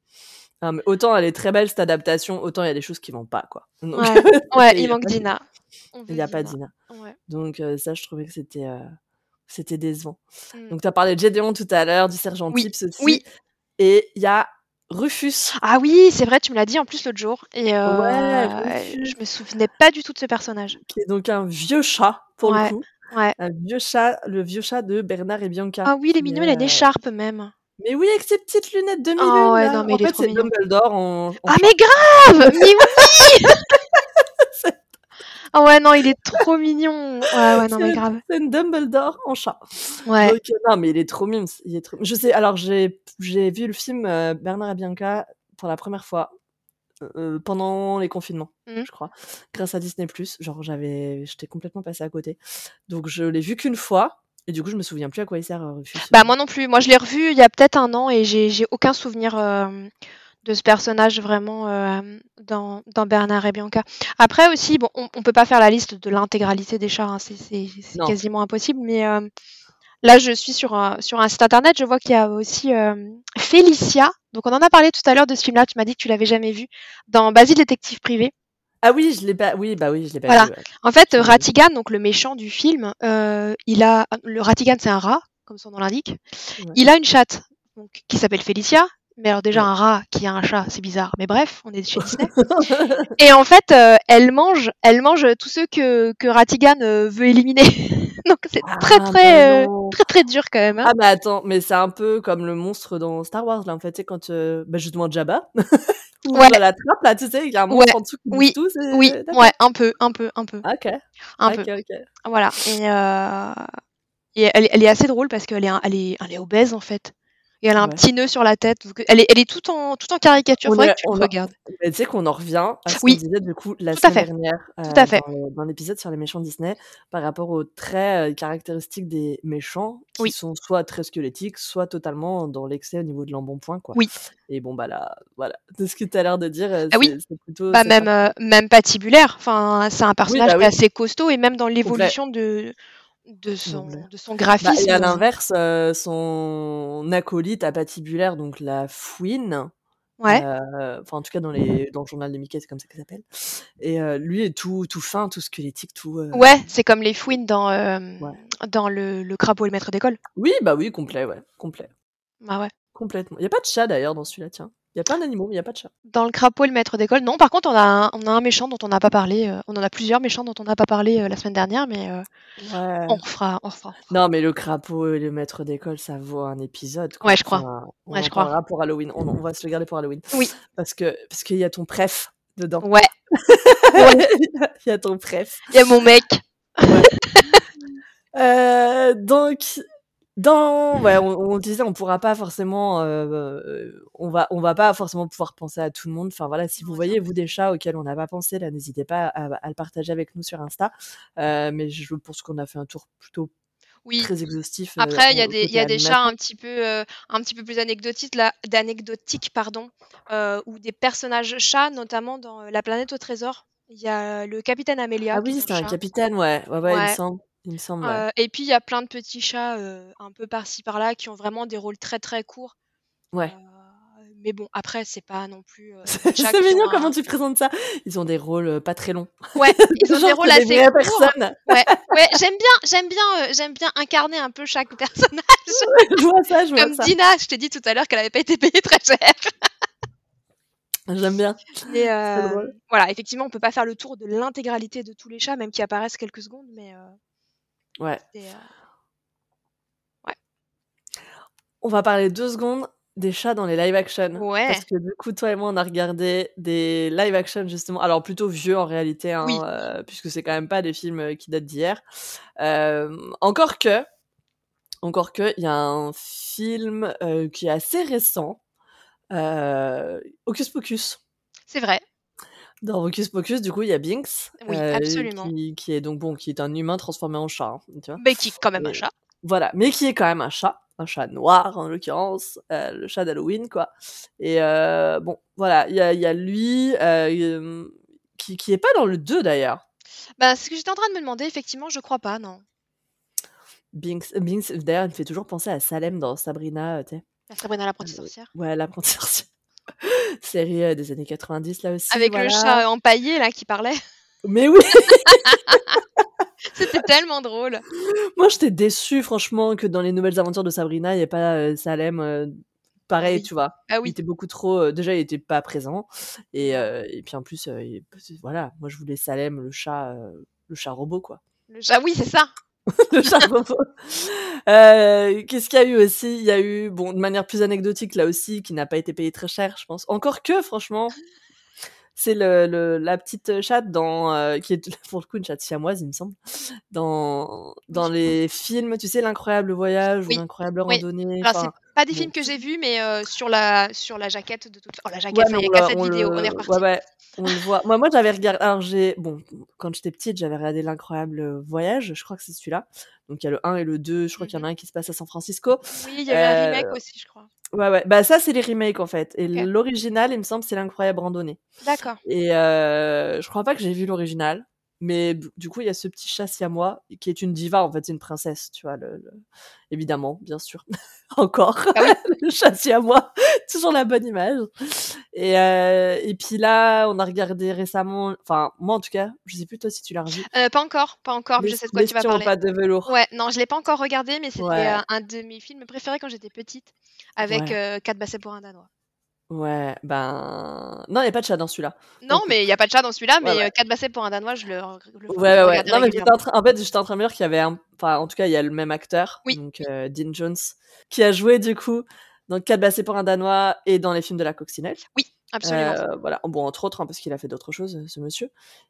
Donc, non, mais autant elle est très belle cette adaptation, autant il y a des choses qui vont pas, quoi. Donc, Ouais, ouais, il manque Dina. Il n'y a pas Dina. Ouais. Donc euh, ça, je trouvais que c'était euh, c'était décevant. Mm. Donc tu as parlé de Gédéon tout à l'heure, du sergent Oui, Tips aussi. oui. Et il y a Rufus. Ah oui, c'est vrai, tu me l'as dit en plus l'autre jour. Et euh, Ouais, je me souvenais pas du tout de ce personnage. qui est donc un vieux chat pour Ouais, le coup. ouais. Un vieux chat, le vieux chat de Bernard et Bianca. Ah oui, il est mignon, il a une écharpe même. Mais oui, avec ses petites lunettes de Ah lune ouais, non, mais en il est fait, c'est. Dumbledore en, en Ah mais grave Mais oui Ah ouais, non, il est trop mignon. Ouais, ouais, non, mais grave. C'est une Dumbledore en chat. Ouais. Donc, euh, non, mais il est trop mime. Il est trop... Je sais, alors j'ai vu le film euh, Bernard et Bianca pour la première fois euh, pendant les confinements, Mhm. je crois, grâce à Disney+. Genre, j'avais, j'étais complètement passée à côté. Donc, je l'ai vu qu'une fois. Et du coup, je me souviens plus à quoi il sert, euh, Rufus. Bah moi non plus. Moi je l'ai revu il y a peut-être un an et j'ai aucun souvenir euh, de ce personnage vraiment euh, dans, dans Bernard et Bianca. Après aussi, bon, on, on peut pas faire la liste de l'intégralité des chats, hein, c'est quasiment impossible. Mais euh, là, je suis sur un, sur un site internet, je vois qu'il y a aussi Félicia. Donc on en a parlé tout à l'heure de ce film-là. Tu m'as dit que tu l'avais jamais vu dans Basile détective privé. Ah oui, je l'ai pas. Oui, bah oui, je l'ai pas Voilà. vu. ouais. En fait, vu. Ratigan, donc le méchant du film, euh, il a le Ratigan, c'est un rat, comme son nom l'indique. Ouais. Il a une chatte donc, qui s'appelle Félicia. Mais alors déjà Ouais. un rat qui a un chat, c'est bizarre. Mais bref, on est chez Disney. Et en fait, euh, elle mange, elle mange tous ceux que, que Ratigan euh, veut éliminer. Donc c'est très Ah, très bah euh, très très dur quand même. hein. Ah mais attends, mais c'est un peu comme le monstre dans Star Wars là en fait, tu sais quand euh, bah justement Jabba Ouais. la trappe là, tu sais, il y a un monstre Ouais. en dessous qui Oui. tout, c'est Oui, ouais, un peu, un peu, un peu, OK. un OK, peu. OK. Voilà. Et, euh, et elle, est- elle est assez drôle parce qu'elle est, elle est, elle est obèse en fait. Et elle a un Ouais. petit nœud sur la tête. elle est, elle est tout en, tout en caricature. Faudrait que tu le regardes. tu sais qu'on en revient à ce qu'on Oui. disait du coup la Tout semaine dernière, Tout à fait. dans l'épisode sur les méchants Disney par rapport aux traits, heu, caractéristiques des méchants qui Oui. sont soit très squelettiques, soit totalement dans l'excès au niveau de l'embonpoint quoi. Oui. Et bon bah là, voilà, de ce que tu as l'air de dire, heu, Ah oui. c'est plutôt Bah même, euh, même patibulaire. Enfin, c'est un Oui, personnage bah qui est oui. assez costaud et même dans l'évolution de, de son, de son Bah et graphisme. à euh, l'inverse, heu, son acolyte à patibulaire, donc la fouine, Ouais. heu, enfin en tout cas dans les dans le journal de Mickey, c'est comme ça qu'elle s'appelle et heu, lui est tout tout fin, tout squelettique, tout, Ouais, c'est comme les fouines dans, euh, Ouais. dans le, le crapaud et le maître d'école. Oui, bah oui, complet, ouais, complet. Bah ouais. Complètement. Il y a pas de chat d'ailleurs dans celui-là, tiens. Il y a plein d'animaux, mais il y a pas de chat. Dans le crapaud et le maître d'école. Non, par contre, on a un, on a un méchant dont on n'a pas parlé. euh, on en a plusieurs méchants dont on n'a pas parlé euh, la semaine dernière, mais euh, Ouais. on refera, on refera. Non, mais le crapaud et le maître d'école, ça vaut un épisode, quoi. Ouais, je crois. Enfin, on Ouais, en je crois. pour Halloween. On, on va se le garder pour Halloween. Oui. Parce que parce qu'il y a ton préf dedans. Ouais, Il y a ton préf. il y a mon mec. Donc, dans, ouais, on, on disait, on pourra pas forcément, euh, euh, on va, on va pas forcément pouvoir penser à tout le monde. Enfin voilà, si vous voyez vous des chats auxquels on n'a pas pensé, là, n'hésitez pas à, à le partager avec nous sur Insta. Euh, mais je pense qu'on a fait un tour plutôt Oui. très exhaustif. Après, il y a des, y a des chats un petit peu, euh, un petit peu plus anecdotiques, là, d'anecdotiques, pardon, euh, ou des personnages chats, notamment dans La planète au trésor. Il y a le capitaine Amélia. Ah oui, c'est un capitaine, ouais, ouais, ouais, il me semble, il me semble, ouais. Et puis il y a plein de petits chats un peu par-ci par-là qui ont vraiment des rôles très très courts. Ouais. Mais bon, après, c'est pas non plus C'est des mignon comment tu présentes ça. Ils ont des rôles pas très longs. Ouais, ils ont des rôles des assez vraies courts. Ouais, ouais, j'aime bien, j'aime bien, j'aime bien incarner un peu chaque personnage. je vois ça, je vois Comme ça. Dina, je t'ai dit tout à l'heure qu'elle avait pas été payée très cher. J'aime bien. Euh, drôle. voilà, effectivement, on peut pas faire le tour de l'intégralité de tous les chats, même qui apparaissent quelques secondes, mais euh, Ouais. euh, On va parler deux secondes des chats dans les live action. Ouais. Parce que du coup, toi et moi, on a regardé des live action justement. Alors plutôt vieux en réalité, hein, Oui. euh, puisque c'est quand même pas des films euh, qui datent d'hier. Euh, encore que, encore que, il y a un film euh, qui est assez récent, Hocus Pocus. c'est vrai. Dans Hocus Pocus, du coup, il y a Binks, Oui, euh, absolument. qui, qui est donc bon, qui est un humain transformé en chat, hein, tu vois. Mais qui est quand même un chat. Voilà, mais qui est quand même un chat, un chat noir en l'occurrence, euh, le chat d'Halloween quoi. Et euh, bon, voilà, il y a, il y a lui euh, qui, qui est pas dans le 2 d'ailleurs. Bah, c'est ce que j'étais en train de me demander, effectivement, je crois pas, non. Binks, Binks d'ailleurs, il me fait toujours penser à Salem dans Sabrina, tu sais. La Sabrina l'apprentie Euh, sorcière. Ouais, l'apprenti sorcière. Série euh, des années 90 là aussi. Avec le chat euh, empaillé, là, qui parlait. Mais oui, C'était tellement drôle. moi j'étais déçue franchement que dans les nouvelles aventures de Sabrina, il n'y ait pas euh, Salem. euh, pareil, oui. tu vois. Ah Il oui. était beaucoup trop. déjà, il était pas présent. Et, et puis en plus, il- voilà, moi je voulais Salem, le chat, le chat robot, quoi. Le chat, oui, c'est ça. Le chat robot. Euh, Qu'est-ce qu'il y a eu aussi? Il y a eu, bon, de manière plus anecdotique là aussi, qui n'a pas été payé très cher, je pense. Encore que, franchement, c'est le, le- la petite chatte dans, euh, qui est pour le coup une chatte siamoise, il me semble, dans, dans les films, tu sais, l'incroyable voyage ou Oui, l'incroyable oui. randonnée. Alors, c'est enfin, pas des films que j'ai vus, mais euh, sur, la, sur la jaquette de toute Oh, la Ouais, jaquette, mais il y on a on vidéo, on est reparti. ouais, ouais, on le voit. Moi, moi, j'avais regardé. Alors, j'ai, bon, quand j'étais petite, j'avais regardé l'incroyable voyage. Je crois que c'est celui-là. Donc, il y a le 1 et le 2. Je crois qu'il y en a un qui se passe à San Francisco. Oui, il y avait un Euh, remake aussi, je crois. ouais, ouais. Bah, ça, c'est les remakes en fait. Et l'original, il me semble, c'est l'incroyable randonnée. D'accord. Et euh, je crois pas que j'ai vu l'original. Mais du coup, il y a ce petit chat siamois qui est une diva, en fait, c'est une princesse, tu vois, le, le- évidemment, bien sûr. Encore, Ah oui. le chat siamois, toujours la bonne image. Et, euh, et puis là, on a regardé récemment, enfin, moi en tout cas, je sais plus toi si tu l'as revu, Euh, pas encore, pas encore, mais je sais de quoi tu vas parler. pattes de velours. Ouais, non, je l'ai pas encore regardé, mais c'était Ouais. euh, un de mes films préférés quand j'étais petite, avec Ouais. euh, 4 bassets pour un Danois. Ouais, ben non, il y a pas de chat dans celui-là. Non, Donc mais il y a pas de chat dans celui-là, mais ouais. euh, 4 bassets pour un Danois, je le, le Ouais, ouais, Non, mais j'étais en, train... en fait, j'étais en train de me dire qu'il y avait un. Enfin, en tout cas, il y a le même acteur, Oui. donc euh, Dean Jones, qui a joué du coup dans 4 bassés pour un Danois et dans les films de la coccinelle. Oui, absolument. Euh, voilà, bon, entre autres, hein, parce qu'il a fait d'autres choses, ce monsieur.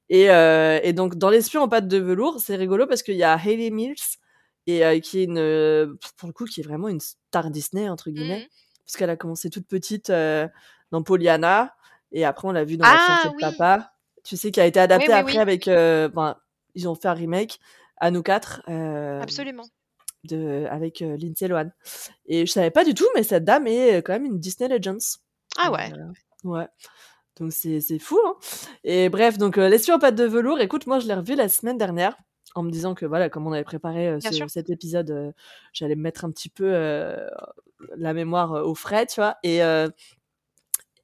Et, euh, et donc, dans L'espion en pâte de velours, c'est rigolo parce qu'il y a Hayley Mills, et, euh, qui est une. euh, Pour le coup, qui est vraiment une star Disney, entre guillemets, Mhm. Parce qu'elle a commencé toute petite euh, dans Pollyanna, et après, on l'a vu dans La Ah, de oui. papa. Tu sais, qui a été adapté oui, après avec. euh, ben, ils ont fait un remake, à nous quatre. euh, Absolument. de, avec Lindsay Lohan. Et je savais pas du tout, mais cette dame est quand même une Disney Legends. Ah ouais. Ouais. Donc c'est fou. Hein et bref, donc euh, l'espion en pâte de velours, écoute, moi je l'ai revu la semaine dernière en me disant que voilà, comme on avait préparé euh, ce- cet épisode, euh, j'allais me mettre un petit peu euh, la mémoire au frais, tu vois. Et,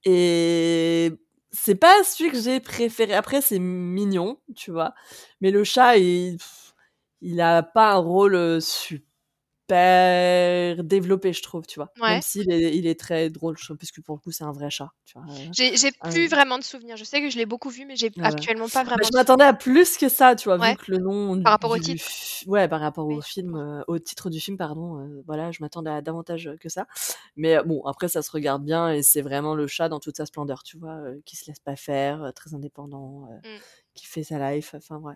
et c'est pas celui que j'ai préféré. Après, c'est mignon, tu vois. Mais le chat, il, il a pas un rôle euh, super développé, je trouve, tu vois. Ouais. Même s'il est, il est très drôle, je trouve, parce que pour le coup, c'est un vrai chat, tu vois. euh. J'ai j'ai plus vraiment de souvenirs. Je sais que je l'ai beaucoup vu, mais j'ai ouais. actuellement pas Bah, vraiment. je de m'attendais à plus que ça, tu vois, Ouais. vu que le nom Par rapport au du titre. ouais, par rapport Oui, au je film, euh, au titre du film, pardon. euh, voilà, je m'attendais à davantage que ça. Mais bon, après, ça se regarde bien et c'est vraiment le chat dans toute sa splendeur, tu vois, qui se laisse pas faire, très indépendant, euh, Mm. qui fait sa life. Enfin, ouais.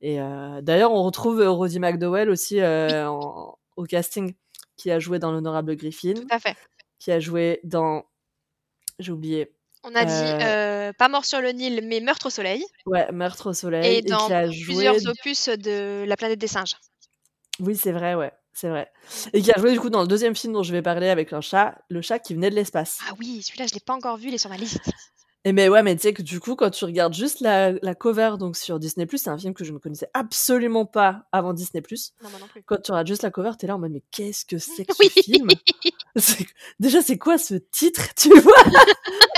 Et euh, d'ailleurs, on retrouve Roddy McDowell aussi euh, en- au casting, qui a joué dans l'honorable Griffin, Tout à fait. qui a joué dans, j'ai oublié, On a dit Euh, euh, pas mort sur le Nil, mais meurtre au soleil. ouais, Meurtre au soleil, Et et, dans qui a plusieurs joué opus de La planète des singes. Oui, c'est vrai, ouais, c'est vrai. Et qui a joué du coup dans le deuxième film dont je vais parler avec un chat, le chat qui venait de l'espace. Ah oui, celui-là, je l'ai pas encore vu, il est sur ma liste. Et mais ouais, mais tu sais que du coup, quand tu regardes juste la, la cover donc sur Disney+, c'est un film que je ne connaissais absolument pas avant Disney+. Non, moi non plus. Quand tu regardes juste la cover, t'es là en mode mais qu'est-ce que c'est que Oui. ce film Déjà, c'est quoi ce titre, tu vois?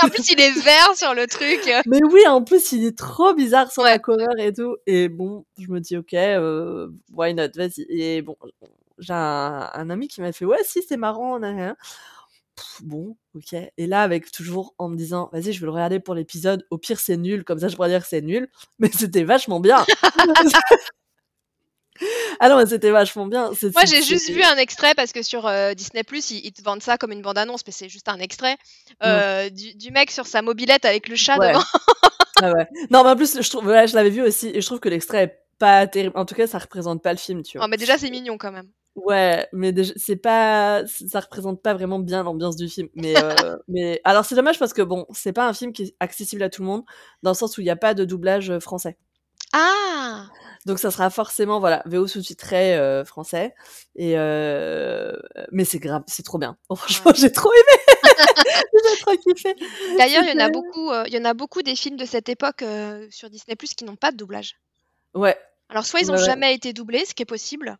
En plus, il est vert sur le truc. Mais oui, en plus, il est trop bizarre sur la cover et tout. Et bon, je me dis, ok, euh, why not, vas-y. Et bon, j'ai un, un ami qui m'a fait, ouais, si, c'est marrant, nan, nan, nan. Pff, Bon, ok. Et là, avec toujours en me disant, vas-y, je vais le regarder pour l'épisode. Au pire, c'est nul, comme ça, je pourrais dire que c'est nul. Mais c'était vachement bien. ah non, mais c'était vachement bien. Moi, j'ai juste vu un extrait parce que sur euh, Disney Plus, ils, ils te vendent ça comme une bande-annonce, mais c'est juste un extrait euh, du, du mec sur sa mobilette avec le chat Ouais. devant. Ah ouais. Non, mais en plus, je trouve, ouais, je l'avais vu aussi, et je trouve que l'extrait est pas terrible. En tout cas, ça représente pas le film, tu vois. Oh, mais déjà, c'est mignon quand même. Ouais, mais c'est pas, ça représente pas vraiment bien l'ambiance du film. Mais, euh, mais alors c'est dommage parce que bon, c'est pas un film qui est accessible à tout le monde, dans le sens où il n'y a pas de doublage euh, français. Ah Donc ça sera forcément voilà VO sous-titré euh, français. Et euh, mais c'est grave, c'est trop bien. Oh, franchement, j'ai trop aimé, j'ai trop kiffé. D'ailleurs, il y en a beaucoup, il y en a beaucoup des films de cette époque sur Disney Plus qui n'ont pas de doublage. Ouais, Alors, soit ils n'ont ouais. jamais été doublés, ce qui est possible,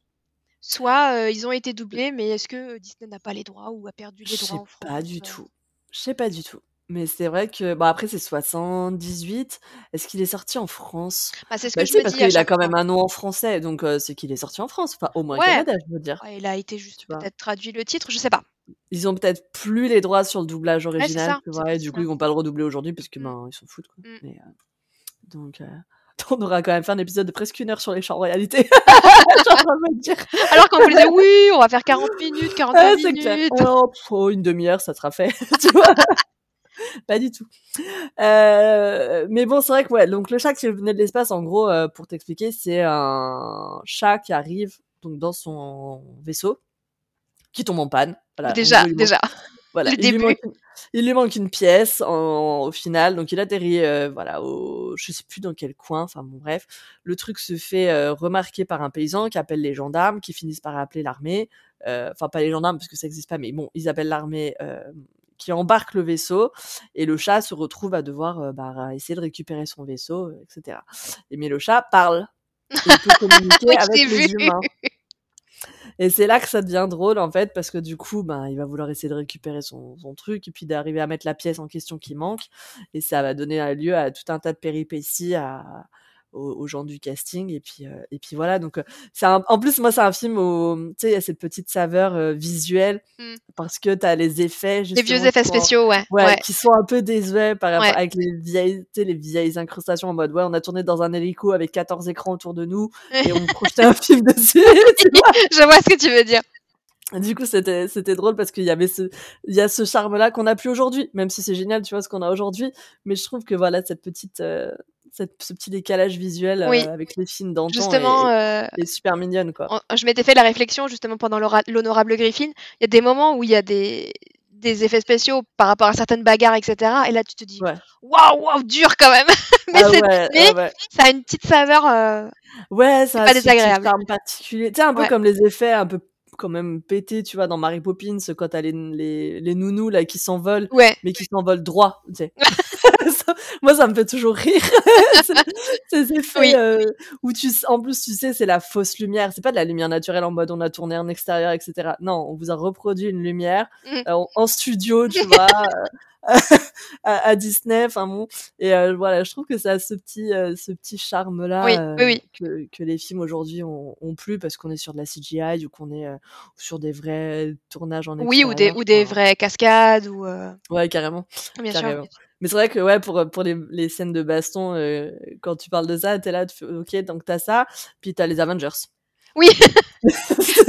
soit euh, ils ont été doublés, mais est-ce que Disney n'a pas les droits ou a perdu je les sais droits en France pas du tout. Je sais pas du tout. Mais c'est vrai que bon après c'est 78. Est-ce qu'il est sorti en France? Bah, C'est ce Bah que je me parce dis à qu'il a quand fois. même un nom en français, donc euh, c'est qu'il est sorti en France, enfin au moins au Ouais. Canada, je veux dire. Ouais, il a été juste peut-être traduit le titre, je sais pas. Ils ont peut-être plus les droits sur le doublage original, ça, tu vois, et du coup ils vont pas le redoubler aujourd'hui parce que Mm. ben ils s'en foutent quoi. Mm. Mais, euh, donc on aura quand même fait un épisode de presque une heure sur les chats en réalité. Alors qu'on me disait oui, on va faire 40 minutes, 45 Ah, c'est clair. minutes. Oh, oh, une demi-heure, ça sera fait. tu vois Pas du tout. Euh, mais bon, c'est vrai que ouais. Donc le chat qui venait de l'espace, en gros, euh, pour t'expliquer, c'est un chat qui arrive donc dans son vaisseau, qui tombe en panne. Voilà, déjà, déjà. Voilà, le il lui manque une- il lui manque une pièce en- au final, donc il atterrit, euh, voilà, au, je sais plus dans quel coin, enfin bon bref, le truc se fait euh, remarquer par un paysan qui appelle les gendarmes, qui finissent par appeler l'armée, euh, enfin pas les gendarmes parce que ça existe pas, mais bon, ils appellent l'armée euh, qui embarque le vaisseau et le chat se retrouve à devoir bah, essayer de récupérer son vaisseau, etc. Et mais le chat parle, et il peut communiquer Oui, je avec t'ai les vu. humains. Et c'est là que ça devient drôle en fait, parce que du coup, ben, il va vouloir essayer de récupérer son, son truc et puis d'arriver à mettre la pièce en question qui manque. Et ça va donner lieu à tout un tas de péripéties, à aux, aux gens du casting et puis euh, et puis voilà donc euh, c'est un- en plus moi c'est un film où tu sais il y a cette petite saveur euh, visuelle Mm. parce que tu as les effets Les vieux effets sont- spéciaux, ouais. Ouais, ouais. qui sont un peu désuets par rapport Ouais. avec les vieilles, tu sais, les vieilles incrustations en mode ouais, on a tourné dans un hélico avec 14 écrans autour de nous et on projetait un film dessus. Je vois ce que tu veux dire. du coup, c'était c'était drôle parce qu'il y avait ce il y a ce charme là qu'on n'a plus aujourd'hui, même si c'est génial, tu vois ce qu'on a aujourd'hui, mais je trouve que voilà cette petite euh, cette, ce petit décalage visuel euh, avec les films d'antan Justement, est, euh, est super mignonne quoi. je m'étais fait la réflexion justement pendant l'honorable Griffin. Il y a des moments où il y a des, des effets spéciaux par rapport à certaines bagarres, etc. Et là, tu te dis, waouh, waouh, dur quand même. mais Ah c'est- ouais, mais ah ouais. ça a une petite saveur. euh, Ouais, ça a pas désagréable. particulier. Tu sais, un peu Ouais. comme les effets un peu quand même pétés, tu vois, dans Mary Poppins, quand t'as les, les, les nounous là qui s'envolent, Ouais. mais qui s'envolent droit, tu sais. Ça, Moi, ça me fait toujours rire. Ces- Ces effets Oui. euh, où tu, en plus, tu sais, c'est la fausse lumière. C'est pas de la lumière naturelle en mode on a tourné en extérieur, etc. Non, on vous a reproduit une lumière Mhm. euh, en, en studio, tu vois, euh, à, à Disney. Enfin bon, et euh, voilà, je trouve que ça a ce petit, euh, ce petit charme là Oui, oui, oui. que, que les films aujourd'hui ont, ont plus parce qu'on est sur de la CGI ou qu'on est euh, sur des vrais tournages en Oui, ou des, ou des vraies cascades. Ou, euh, Ouais, carrément. Bien Carrément. sûr. Mais c'est vrai que ouais, pour, pour les, les scènes de baston, euh, quand tu parles de ça, t'es là, tu fais, ok, donc t'as ça, puis t'as les Avengers. Oui. Mais c'est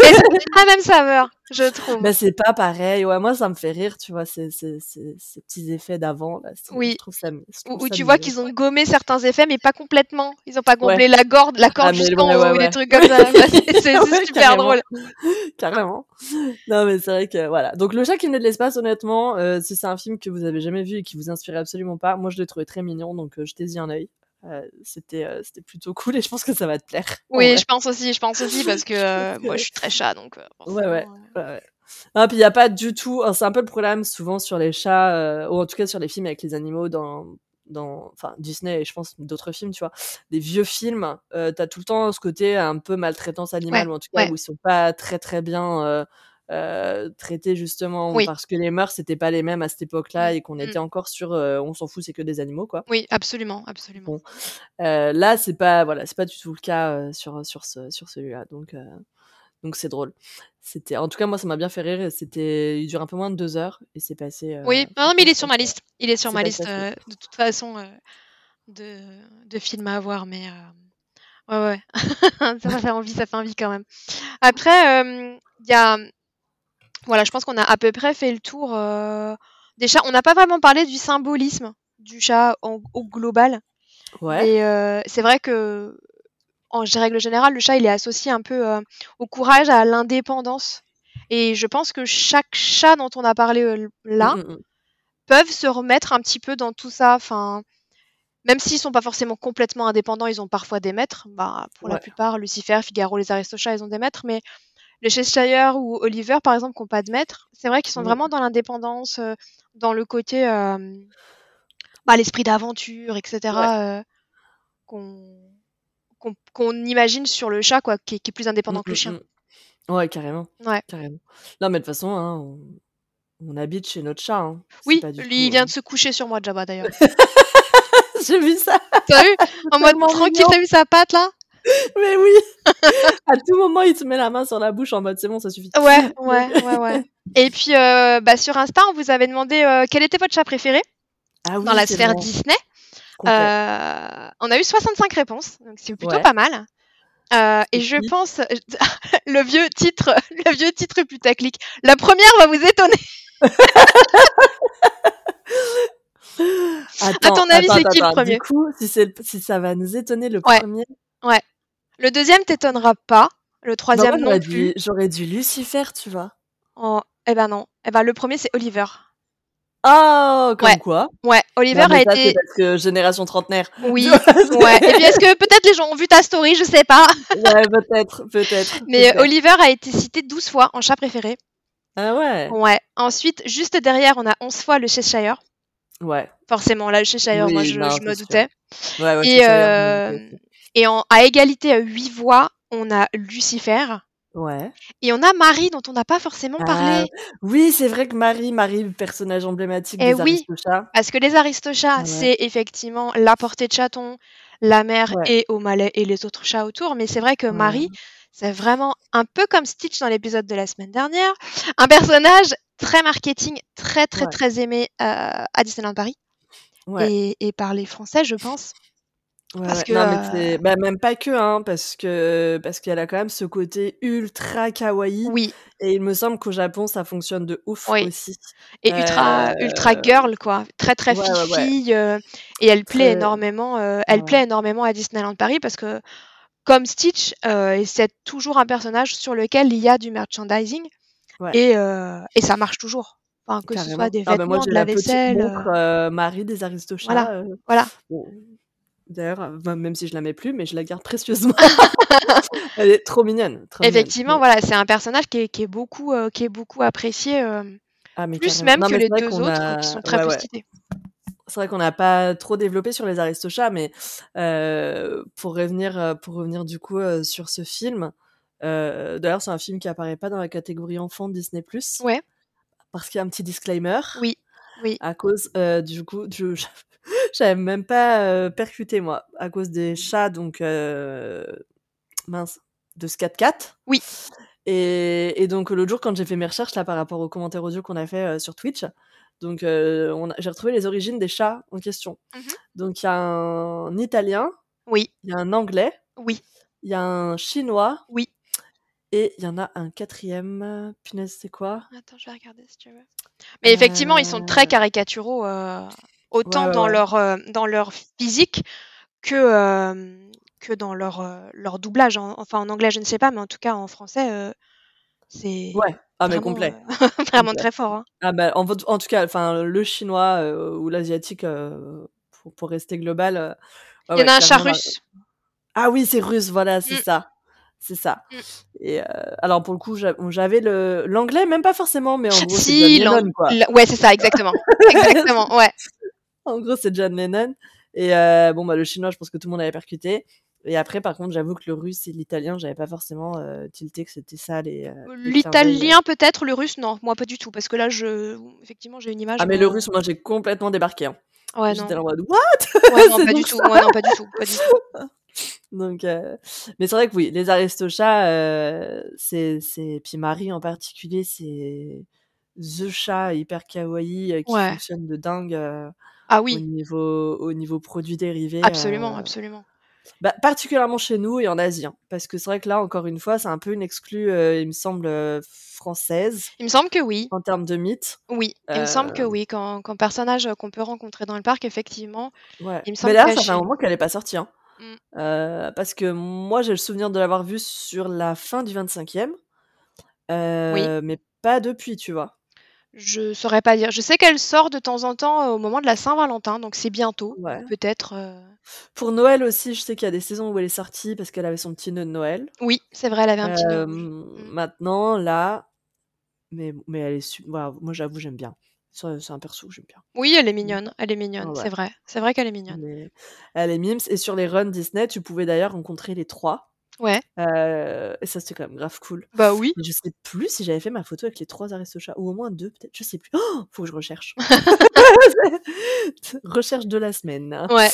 pas la même saveur, je trouve. Mais c'est pas pareil. Ouais, moi, ça me fait rire, tu vois, ces, ces, ces, ces petits effets d'avant. Là, Oui. Je trouve ça, je Où, trouve où ça tu vois qu'ils ont gommé certains effets, mais pas complètement. Ils ont pas Ouais. gommé la corde, la corde Ah, jusqu'en haut, ouais, ou des trucs comme ça. C'est super carrément. drôle. Carrément. Non, mais c'est vrai que voilà. Donc, Le chat qui venait de l'espace, honnêtement, euh, si c'est un film que vous avez jamais vu et qui vous inspire absolument pas, moi, je l'ai trouvé très mignon, donc euh, jetez-y un œil. Euh, c'était euh, c'était plutôt cool et je pense que ça va te plaire. Oui, je pense aussi, je pense aussi, parce que euh, moi, je suis très chat, donc. Ouais, ouais. Non, puis il n'y a pas du tout. alors, C'est un peu le problème souvent sur les chats, ou en tout cas sur les films avec les animaux dans. Dans, enfin, Disney et je pense d'autres films, tu vois, des vieux films, euh, t'as tout le temps ce côté un peu maltraitance animale, Ouais, ou en tout cas ouais. où ils sont pas très très bien euh, traités justement, Oui. parce que les mœurs c'était pas les mêmes à cette époque-là Mm, et qu'on mm. était encore sur euh, on s'en fout, c'est que des animaux, quoi. Oui, absolument, absolument. Bon. Euh, là, c'est pas voilà, c'est pas du tout le cas sur sur ce sur celui-là. Donc donc c'est drôle. C'était en tout cas moi ça m'a bien fait rire. C'était il dure un peu moins de deux heures et c'est passé. Oui, non, non, mais il est sur ma liste. Il est sur ma liste de toute façon de, de films à voir, mais ouais, ouais, ça, fait envie, ça fait envie quand même. Après, il y a, voilà, je pense qu'on a à peu près fait le tour euh, des chats. On n'a pas vraiment parlé du symbolisme du chat en- au global. Ouais. Et euh, c'est vrai que, en règle générale, le chat, il est associé un peu euh, au courage, à l'indépendance. Et je pense que chaque chat dont on a parlé là Mm, mm, mm. peuvent se remettre un petit peu dans tout ça. Enfin, même s'ils sont pas forcément complètement indépendants, ils ont parfois des maîtres. Bah, pour la plupart, Lucifer, Figaro, les Aristochats, ils ont des maîtres. Mais les Cheshire ou Oliver, par exemple, qui n'ont pas de maître, c'est vrai qu'ils sont vraiment dans l'indépendance, euh, dans le côté, euh, bah, l'esprit d'aventure, etc. Ouais. euh, qu'on imagine sur le chat, quoi, qui est, qui est plus indépendant Mm, que le mm, chien. mm. Ouais, carrément. Ouais. Carrément. Non, mais de toute façon, hein, on, on habite chez notre chat. Hein. Oui, lui, il vient de se coucher sur moi, Jabba, d'ailleurs. J'ai vu ça. T'as vu? En mode tranquille, t'as vu sa patte là? Mais oui. à tout moment, il te met la main sur la bouche en mode c'est bon, ça suffit. Ouais, ouais, ouais, ouais. Et puis, euh, bah, sur Insta, on vous avait demandé euh, quel était votre chat préféré? Ah oui, dans la sphère. Disney. Euh, on a eu 65 réponses, donc c'est plutôt Ouais. pas mal. Euh, et je pense le vieux titre, le vieux titre putaclic. La première va vous étonner. Attends, ton avis, c'est qui le premier Du coup, si, si ça va nous étonner le Ouais. premier. Le deuxième t'étonnera pas. Le troisième non j'aurais plus. j'aurais dit Lucifer, tu vois. Oh, eh ben non. Eh ben le premier c'est Oliver. Oh, comme Ouais. quoi. Ouais, Oliver Non, a ça, c'est été. parce que génération trentenaire. Oui. Ouais. Et puis est-ce que peut-être les gens ont vu ta story, je sais pas. Ouais, peut-être, peut-être. Mais. Oliver a été cité 12 fois en chat préféré. Ah ouais. Ouais. Ensuite, juste derrière, on a 11 fois le Cheshire. Ouais. Forcément, là, le Cheshire, moi, je, non, je me sûr. Doutais. Ouais, ouais, Et, euh, et en, à égalité à 8 voix, on a Lucifer. Ouais. Et on a Marie, dont on n'a pas forcément Ah, parlé. oui, c'est vrai que Marie, Marie, le personnage emblématique Eh des oui. Aristochats. Parce que les Aristochats, Ouais. c'est effectivement la portée de chaton, la mère Ouais. et O'Malley et les autres chats autour. Mais c'est vrai que Ouais. Marie, c'est vraiment un peu comme Stitch dans l'épisode de la semaine dernière, un personnage très marketing, très très Ouais. très aimé euh, à Disneyland Paris Ouais. et, et par les Français, je pense. Ouais, Parce ouais. que Non, mais euh, bah, même pas que, hein, parce que parce qu'elle a quand même ce côté ultra kawaii oui, et il me semble qu'au Japon, ça fonctionne de ouf oui. aussi. Et ultra, ultra Heu, girl, quoi. Très, très ouais, fille et elle plaît Très énormément. euh, elle plaît énormément à Disneyland Paris parce que, comme Stitch, euh, c'est toujours un personnage sur lequel il y a du merchandising et, euh, et ça marche toujours. Enfin, que ce soit des Ah bah, moi, vêtements, j'ai de la la vaisselle. montre, euh, heu, Marie des voilà, Aristochats, voilà. bon, d'ailleurs, bah, même si je la mets plus, mais je la garde précieusement. Elle est trop mignonne, trop. Effectivement, voilà, c'est un personnage qui est, qui est beaucoup, euh, qui est beaucoup apprécié, euh, Ah mais plus carrément. même Non, que les deux autres qui a sont très ouais, ouais. cités. C'est vrai qu'on n'a pas trop développé sur les Aristochats, mais pour revenir, pour revenir du coup, sur ce film, d'ailleurs, c'est un film qui apparaît pas dans la catégorie enfant de Disney+ Ouais, parce qu'il y a un petit disclaimer oui, oui. à cause, heu, du coup, je j'avais même pas, heu, percuté moi, à cause des chats donc heu, mince, de Scat Cat Oui. et et donc l'autre jour quand j'ai fait mes recherches là par rapport aux commentaires audio qu'on a fait, sur Twitch, donc on a j'ai retrouvé les origines des chats en question. Mhm. Donc il y a un Italien, Oui, il y a un Anglais, oui, il y a un Chinois oui. Et il y en a un 4e, punaise, c'est quoi? Attends, je vais regarder si tu veux. Mais effectivement, ils sont très Heu, caricaturaux, euh, ouais, autant ouais, dans ouais. leur, euh, dans leur physique que, euh, que dans leur, euh, leur doublage. En- enfin, en anglais, je ne sais pas, mais en tout cas, en français, euh, c'est Ouais, ah mais vraiment, complet, euh, vraiment complet. très fort. hein. Ah bah, en en tout cas, enfin, le chinois, ou l'asiatique, pour pour rester global, Il y en a un chat russe. ah oui, c'est russe, voilà, c'est Mm, ça, c'est ça mm. et heu, alors pour le coup, j'a j'avais le l'anglais, même pas forcément, mais en gros, c'est Si, Lennon, quoi. ouais, c'est ça, exactement. Exactement, ouais. En gros, c'est John Lennon et heu, bon, bah, le chinois, je pense que tout le monde avait percuté et après, par contre, j'avoue que le russe et l'italien, j'avais pas forcément, heu, tilté que c'était ça les, L'italien peut-être, le russe, non, moi pas du tout, parce que là, je, effectivement, j'ai une image, ah mais mais le euh, russe, moi, j'ai complètement débarqué, hein. ouais, non, en mode: «What? ouais, non, C'est pas du tout, ça?» ouais, non, pas du tout, pas du tout. Donc heu, mais c'est vrai que oui, les Aristochats, heu, c'est c'est puis Marie en particulier, c'est the chat hyper kawaii, heu, qui Ouais. fonctionne de dingue, heu, Ah au oui, niveau au niveau produits dérivés, absolument, absolument. bah, particulièrement chez nous et en Asie, hein. Parce que c'est vrai que là, encore une fois, c'est un peu une exclue, il me semble, française Il me semble que oui. en termes de mythes. Oui, il me semble que oui, quand, quand personnage euh, qu'on peut rencontrer dans le parc, effectivement, ouais. il me Mais semble là, que ça fait un moment qu'elle est pas sortie, hein. Mm. Heu, parce que moi, j'ai le souvenir de l'avoir vue sur la fin du 25e. Oui, Heu, mais pas depuis, tu vois? je saurais pas dire. Je sais qu'elle sort de temps en temps euh, au moment de la Saint-Valentin, donc c'est bientôt. Ouais. Peut-être. euh, Pour Noël aussi, je sais qu'il y a des saisons où elle est sortie parce qu'elle avait son petit nœud de Noël. Oui, c'est vrai, elle avait un petit nœud Mm. maintenant, là, mais mais elle est su voilà, moi j'avoue, j'aime bien. C'est un perso que j'aime bien. Oui, elle est mignonne, elle est Ouais, mignonne, c'est vrai. C'est vrai qu'elle est mignonne. Elle est elle est mimes et sur les runs Disney, tu pouvais d'ailleurs rencontrer les 3. Ouais, Heu, et ça, c'était quand même grave cool. bah oui. Mais je sais plus si j'avais fait ma photo avec les 3 Aristochats ou au moins 2 peut-être, je sais plus. Oh! Faut que je recherche. Recherche de la semaine. Ouais.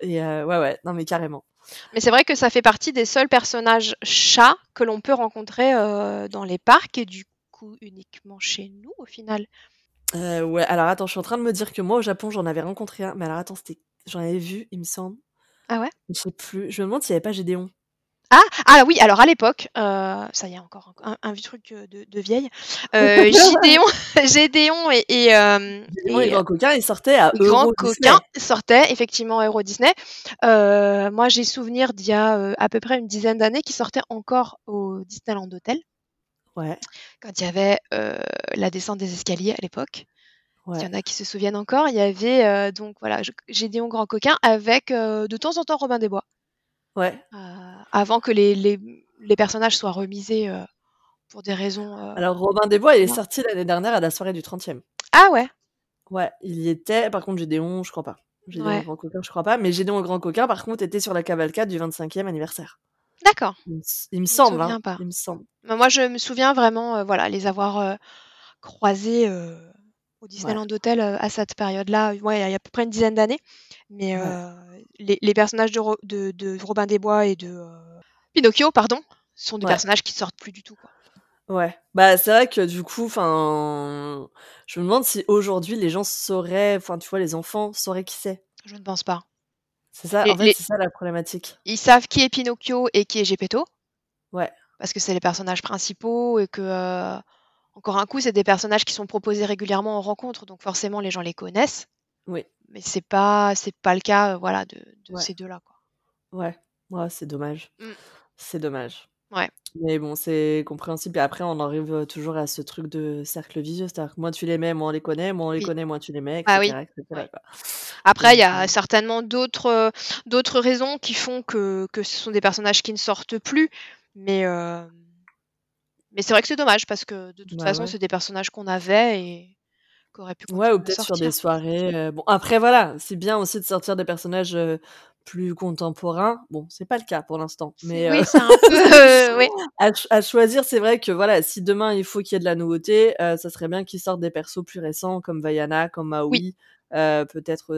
Et heu, ouais, ouais, non mais carrément. Mais c'est vrai que ça fait partie des seuls personnages chats que l'on peut rencontrer euh, dans les parcs et du coup uniquement chez nous au final. Heu, ouais, alors attends, je suis en train de me dire que moi au Japon, j'en avais rencontré un, mais alors attends, c'était j'en avais vu, il me semble. Ah ouais? Je sais plus, je me demande s'il y avait pas Gédéon. Ah, ah oui, alors à l'époque, euh, ça y est encore un, un vieux truc euh, de, de vieille. Euh, Gideon, Gédéon et, et, euh, Gédéon et et, Grand Coquin, ils sortaient à Euro Disney. coquins sortaient effectivement à Euro Disney. Euh, moi, j'ai souvenir d'il y a euh, à peu près une dizaine d'années qui sortaient encore au Disneyland Hotel, Ouais, quand il y avait euh, la descente des escaliers à l'époque. Il y ouais. en a qui se souviennent encore. Il y avait euh, donc voilà Gédéon Grand Coquin avec euh, de temps en temps Robin des Bois, Ouais. avant que les, les, les personnages soient remisés pour des raisons. Alors Robin des Bois, il est sorti l'année dernière à la soirée du 30e. Ah ouais, Ouais, il y était. Par contre, Gédéon, je crois pas. Gédéon ouais, Grand Coquin, je crois pas. Mais Gédéon Grand Coquin, par contre, étaient sur la cavalcade du 25e anniversaire. D'accord. Il me, il semble, hein. pas. Il me semble. Mais Moi, je me souviens vraiment, euh, voilà, les avoir euh, croisés euh, au Disneyland Hotel à cette période-là. Ouais, il y a à peu près une dizaine d'années. Mais Ouais. les, les personnages de, Ro- de, de Robin des Bois et de Pinocchio, pardon, sont des Ouais. personnages qui sortent plus du tout. Quoi. Ouais. Bah, c'est vrai que du coup, enfin, je me demande si aujourd'hui les gens sauraient, enfin, tu vois, les enfants sauraient qui c'est. Je ne pense pas. C'est ça, Les- en fait, les- c'est ça la problématique. Ils savent qui est Pinocchio et qui est Geppetto. Ouais. Parce que c'est les personnages principaux et que, euh, encore un coup, c'est des personnages qui sont proposés régulièrement en rencontre. Donc forcément, les gens les connaissent. Oui. Mais c'est pas, c'est pas le cas euh, voilà, de, de Ouais. ces deux-là. Quoi. Ouais. Ouais, c'est dommage. Mm. C'est dommage. Ouais. Mais bon, c'est compréhensible. Et après, on arrive toujours à ce truc de cercle vicieux. C'est-à-dire que moins tu les mets, moins on les connaît. Moins on les Oui. connaît, moins tu les mets, etc. Ah oui. etc., Ouais. quoi. Après, il y a certainement d'autres d'autres raisons qui font que, que ce sont des personnages qui ne sortent plus. Mais, euh, mais c'est vrai que c'est dommage parce que de toute Bah façon, ouais. c'est des personnages qu'on avait et qu'aurait pu Ouais, ou peut-être sur des soirées. euh, Bon, après, voilà, c'est bien aussi de sortir des personnages euh, plus contemporains. Bon, c'est pas le cas pour l'instant. Mais Oui, euh, c'est un peu. euh, oui. à, ch- à choisir, c'est vrai que voilà, si demain il faut qu'il y ait de la nouveauté, euh, ça serait bien qu'ils sortent des persos plus récents comme Vaiana, comme Maui. Oui. peut-être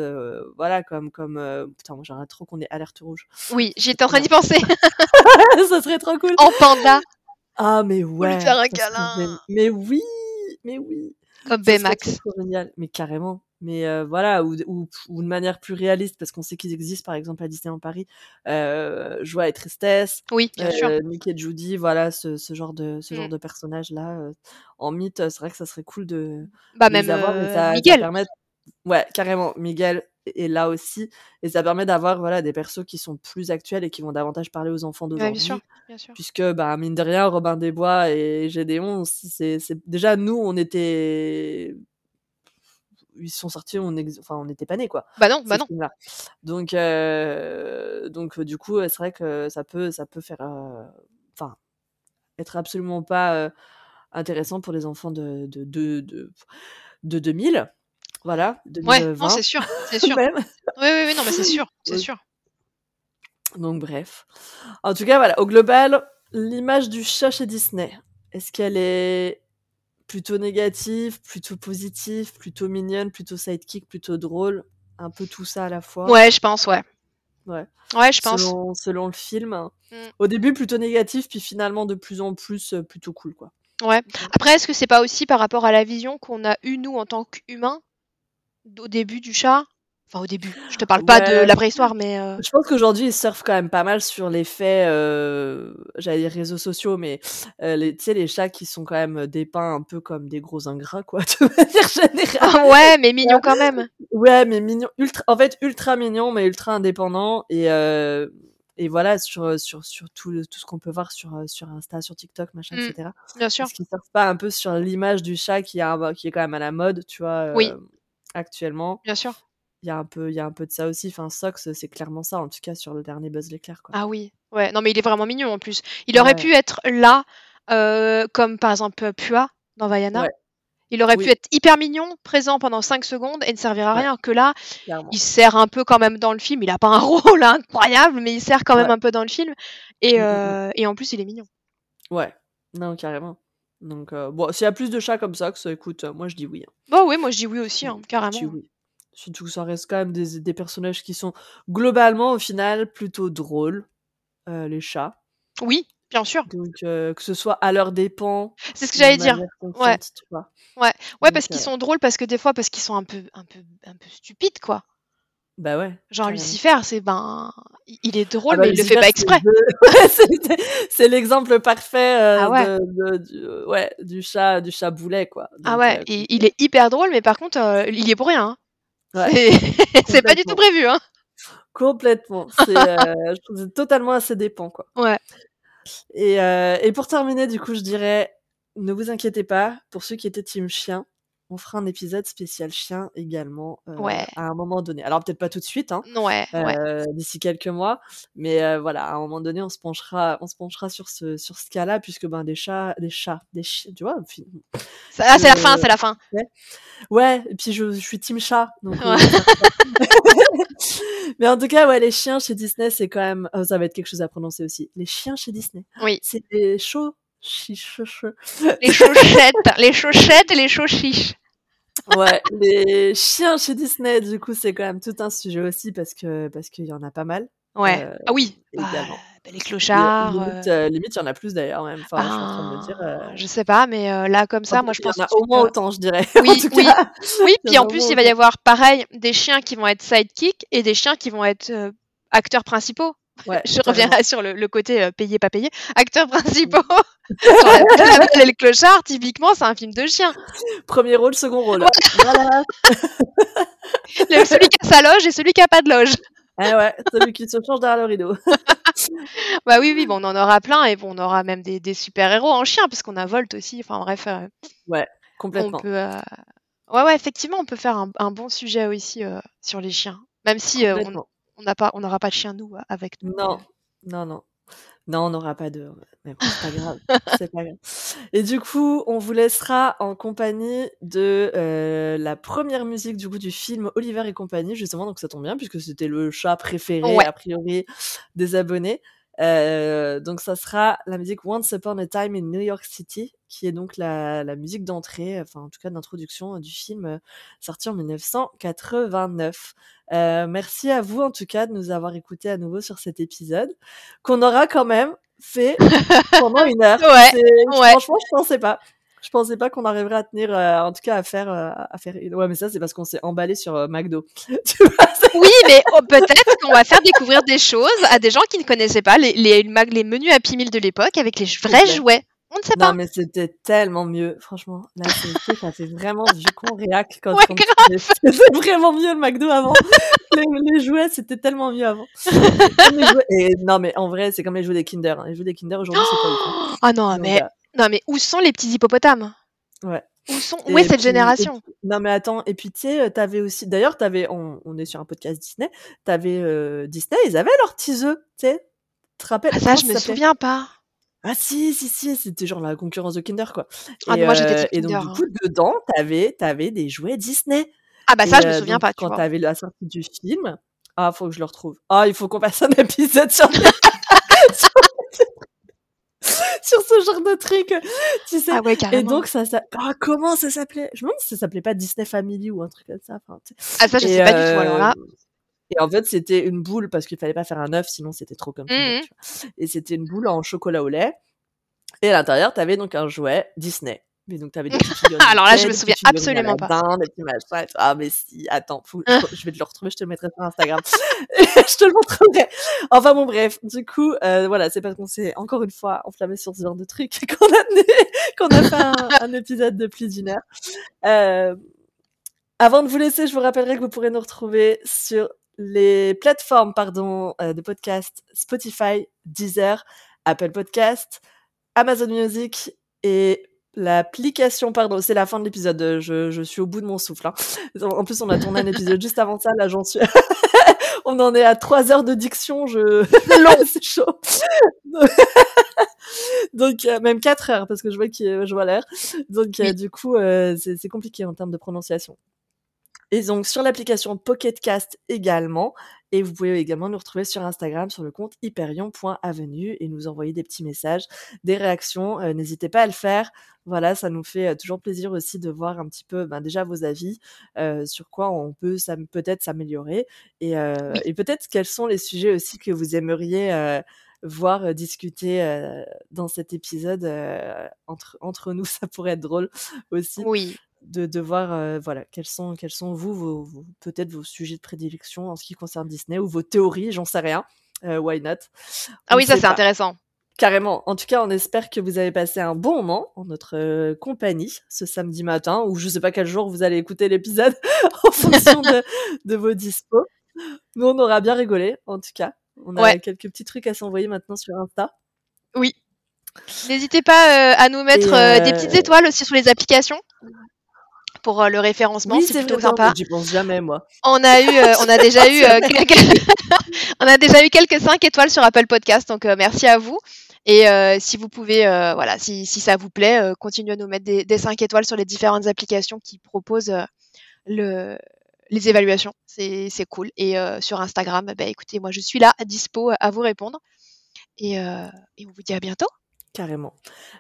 voilà comme comme putain moi j'aimerais trop qu'on ait alerte rouge Oui, j'étais en train d'y penser. ça serait trop cool en panda, ah mais ouais lui faire un câlin. mais oui mais oui Comme Baymax. génial, mais carrément. Mais euh, voilà, ou, ou, ou de manière plus réaliste, parce qu'on sait qu'ils existent, par exemple à Disneyland Paris, euh, Joie et Tristesse, Oui, bien sûr. euh, Mickey et Judy, voilà, ce, ce genre de ce genre Mm. de personnages là euh, en mythe, c'est vrai que ça serait cool de, Bah, de les même avoir, euh, ça, ça Miguel. permet, ouais, carrément, Miguel est là aussi, et ça permet d'avoir voilà des persos qui sont plus actuels et qui vont davantage parler aux enfants Ouais, bien sûr. d'aujourd'hui, Bien sûr. puisque bah mine de rien, Robin des Bois et Gédéon, c'est c'est déjà nous on était ils sont sortis, on ex- enfin on n'était pas nés quoi, Bah non, bah non. Donc euh, donc du coup c'est vrai que ça peut ça peut faire euh, enfin être absolument pas euh, intéressant pour les enfants de de de, de, de 2000 voilà Ouais, non, 2020 c'est sûr, c'est sûr. Oui, oui, oui, non, mais c'est sûr, c'est sûr. donc bref en tout cas voilà au global l'image du chat chez Disney est-ce qu'elle est plutôt négative plutôt positive plutôt mignonne plutôt sidekick plutôt drôle un peu tout ça à la fois Ouais, je pense, ouais. ouais Ouais, je pense. selon, selon le film. Mm. Au début plutôt négatif, puis finalement de plus en plus euh, plutôt cool quoi. Ouais. Après, est-ce que c'est pas aussi par rapport à la vision qu'on a eue, nous, en tant qu'humains, au début du chat? Enfin, au début. Je te parle pas de la préhistoire, mais. euh, Je pense qu'aujourd'hui ils surfent quand même pas mal sur l'effet, euh, j'allais dire réseaux sociaux, mais euh, les, tu sais les chats qui sont quand même dépeints un peu comme des gros ingrats quoi, de manière générale. Ah ouais, mais mignon quand même. Ouais, mais mignon, ultra, en fait ultra mignon, mais ultra indépendant et euh, et voilà sur sur sur tout le- tout ce qu'on peut voir sur euh, sur Insta, sur TikTok, machin, Mm. etc. Bien sûr. Est-ce qu'ils surfent pas un peu sur l'image du chat qui, a, qui est quand même à la mode, tu vois, Oui. actuellement. Bien sûr. Il y a un peu, il y a un peu de ça aussi. Enfin, Sox, c'est clairement ça, en tout cas sur le dernier Buzz l'éclair, quoi. Ah oui. Ouais, non, mais il est vraiment mignon en plus. Il aurait Ouais. pu être là, euh, comme par exemple Pua dans Vaiana. Ouais. Il aurait Oui. pu être hyper mignon, présent pendant 5 secondes et ne servir à Ouais. rien. Que là, Clairement. il sert un peu quand même dans le film. Il a pas un rôle incroyable, mais il sert quand même un peu dans le film. Et, Mm, mm, mm. euh, et en plus, il est mignon. Ouais, non, carrément. Donc, euh, bon, s'il y a plus de chats comme Sox, écoute, euh, moi je dis oui. hein. Bah oui, moi je dis oui aussi, hein, Je dis carrément. oui. Surtout que ça reste quand même des, des personnages qui sont globalement, au final, plutôt drôles, euh, les chats. Oui, bien sûr. Donc, euh, que ce soit à leurs dépens, C'est ce que j'allais dire. Ouais. Ouais, Donc, parce qu'ils euh, sont drôles, parce que des fois, parce qu'ils sont un peu, un peu, un peu stupides, quoi. Bah ouais. Genre. Lucifer, c'est ben, il est drôle, Ah bah, mais il le fait Lucifer, pas exprès. Ouais, c'est- l'exemple parfait euh, Ah ouais. de, de- du, ouais, du chat, du chat boulet, quoi. Ah ouais, euh, et il est hyper drôle, mais par contre, euh, il y est pour rien. hein. Ouais, C'est pas du tout prévu, hein. Complètement. C'est, euh, je trouve totalement à ses dépens, quoi. Ouais. Et, euh, et pour terminer, du coup, je dirais, ne vous inquiétez pas, pour ceux qui étaient team chien, on fera un épisode spécial chien également euh, Ouais. à un moment donné. Alors peut-être pas tout de suite, hein, Ouais, ouais. euh, d'ici quelques mois, mais euh, voilà, à un moment donné, on se penchera, on se penchera sur ce sur ce cas-là, puisque ben des chats, des chats, des chiens, tu vois. Ah, c'est la fin, c'est la fin. Ouais, et puis je, je suis team chat, donc. mais en tout cas, ouais, les chiens chez Disney, c'est quand même, oh, ça va être quelque chose à prononcer aussi. Les chiens chez Disney, Oui. c'est des Les chauchettes, les chauchettes et les chauchiches. Ouais, les chiens chez Disney, du coup, c'est quand même tout un sujet aussi parce que parce qu'il y en a pas mal. Ouais. Euh, ah oui. Bah, également. bah, les clochards. Limite, euh, euh, limite, il y en a plus d'ailleurs même. Enfin, je suis en train de me dire. euh, je sais pas, mais là comme ça, en moi je pense il y en a au moins autant, je dirais. Oui, en tout oui, cas, oui. Puis en plus, il va y avoir pareil des chiens qui vont être sidekick et des chiens qui vont être acteurs principaux. Ouais, Je reviens sur le, le côté euh, payé pas payé. Acteurs principaux. Sur la Belle, la Belle et le clochard, typiquement, c'est un film de chien. Premier rôle, second rôle. Voilà. Le- celui qui a sa loge et celui qui a pas de loge. Eh ouais, celui qui se change derrière le rideau. Bah oui, oui, bon, on en aura plein et bon, on aura même des, des super-héros en chien, puisqu'on a Volt aussi. Enfin bref, euh, Ouais, on complètement. peut. euh, Ouais, ouais, effectivement, on peut faire un, un bon sujet aussi euh, sur les chiens. Même si euh, on. On n'a pas, on n'aura pas de chien nous avec nous. Non, non, non. Non, on n'aura pas de. Mais bon, c'est pas grave. C'est pas grave. Et du coup, on vous laissera en compagnie de euh, la première musique du coup du film Oliver et compagnie, justement. Donc ça tombe bien puisque c'était le chat préféré Ouais. a priori des abonnés. Euh, donc ça sera la musique Once Upon a Time in New York City, qui est donc la, la musique d'entrée, enfin en tout cas d'introduction euh, du film euh, sorti en 1989. Euh, merci à vous en tout cas de nous avoir écoutés à nouveau sur cet épisode, qu'on aura quand même fait pendant une heure. Ouais, ouais. Franchement, je pensais pas. Je pensais pas qu'on arriverait à tenir, euh, en tout cas à faire, euh, à faire. Ouais, mais ça c'est parce qu'on s'est emballé sur euh, McDo. tu vois, c'est- Oui, mais oh, peut-être qu'on va faire découvrir des choses à des gens qui ne connaissaient pas les, les, les menus Happy Meal de l'époque avec les vrais jouets. On ne sait Non, pas. mais c'était tellement mieux, franchement. Là, ça fait vraiment vieux con réac quand, Ouais, tu- C'était vraiment mieux le McDo avant. les, les jouets, c'était tellement mieux avant. Et non, mais en vrai, c'est comme les jouets des Kinder. hein. Les jouets des Kinder aujourd'hui, c'est pas ouf. hein. Ah non, mais, non, mais où sont les petits hippopotames? Ouais. Où, sont... Où est cette puis- génération? puis- non mais attends, et puis tu sais, euh, t'avais aussi, d'ailleurs t'avais, on, on est sur un podcast Disney, t'avais euh, Disney, ils avaient leur teaseux, tu sais, tu te rappelles Ah, Ça, je me souviens pas. Ah si, si, si, c'était genre la concurrence de Kinder quoi. Ah, et, moi, j'étais euh, et donc du hein. coup, dedans, t'avais, des jouets Disney. Ah bah ça, Et, je me souviens donc, pas, tu Quand t'avais la sortie du film, ah faut que je le retrouve. Ah il faut qu'on fasse un épisode sur sur, sur ce genre de truc, tu sais. Ah ouais, Et carrément. donc, ça, ça... Ah, comment ça s'appelait? Je me demande si ça s'appelait pas Disney Family ou un truc comme ça. Enfin, tu. Ah ça, je et, sais pas du tout. Alors là, euh, Et en fait, c'était une boule parce qu'il fallait pas faire un œuf, sinon c'était trop comme tu vois. Et c'était une boule en chocolat au lait. Et à l'intérieur, t'avais donc un jouet Disney. Mais donc, t'avais des petites figurines Alors là, je me souviens absolument pas. Machins. et tout. Ah, mais si, attends, faut- je vais te le retrouver, je te le mettrai sur Instagram. je te le montrerai. Enfin bon, bref. Du coup, euh, voilà, c'est parce qu'on s'est encore une fois enflammé sur ce genre de truc qu'on a, qu'on a fait un, un épisode de plus d'une heure. Euh, avant de vous laisser, je vous rappellerai que vous pourrez nous retrouver sur les plateformes pardon, euh, de podcast Spotify, Deezer, Apple Podcast, Amazon Music et l'application, pardon, c'est la fin de l'épisode, euh, je, je suis au bout de mon souffle. hein. En plus, on a tourné un épisode juste avant ça, là j'en suis... on en est à trois heures de diction, je... c'est chaud. Donc, euh, même 4 heures, parce que je vois, qu'il- je vois l'air. Donc, euh, du coup, euh, c'est compliqué en termes de prononciation. Et donc, sur l'application Pocket Cast également. Et vous pouvez également nous retrouver sur Instagram, sur le compte hyperion.avenue et nous envoyer des petits messages, des réactions. Euh, N'hésitez pas à le faire. Voilà, ça nous fait euh, toujours plaisir aussi de voir un petit peu, ben, déjà vos avis, euh, sur quoi on peut peut-être s'améliorer et, euh, Oui. et peut-être quels sont les sujets aussi que vous aimeriez voir discuter dans cet épisode entre, entre nous. Ça pourrait être drôle aussi oui. De, de voir euh, voilà quels sont quels sont vous vos, vos- peut-être vos sujets de prédilection en ce qui concerne Disney ou vos théories j'en sais rien Euh, why not? Ah On oui, ça c'est intéressant. carrément. En tout cas on espère que vous avez passé un bon moment en notre euh, compagnie ce samedi matin ou je sais pas quel jour vous allez écouter l'épisode en fonction de, de vos dispos nous on aura bien rigolé en tout cas. On a Ouais. quelques petits trucs à s'envoyer maintenant sur Insta. Oui. N'hésitez pas euh, à nous mettre Et, euh, des petites étoiles aussi sur les applications pour euh, le référencement, oui c'est plutôt vrai sympa. j'y pense jamais moi On a eu, euh, on a déjà eu euh, quelques, on a déjà eu quelques 5 étoiles sur Apple Podcast, donc euh, merci à vous. Et euh, si vous pouvez, euh, voilà, si, si ça vous plaît, euh, continuez à nous mettre des, des 5 étoiles sur les différentes applications qui proposent euh, le, les évaluations. C'est cool. Et euh, sur Instagram, bah, écoutez, moi je suis là, dispo à vous répondre. Et, euh, et on vous dit à bientôt. Carrément.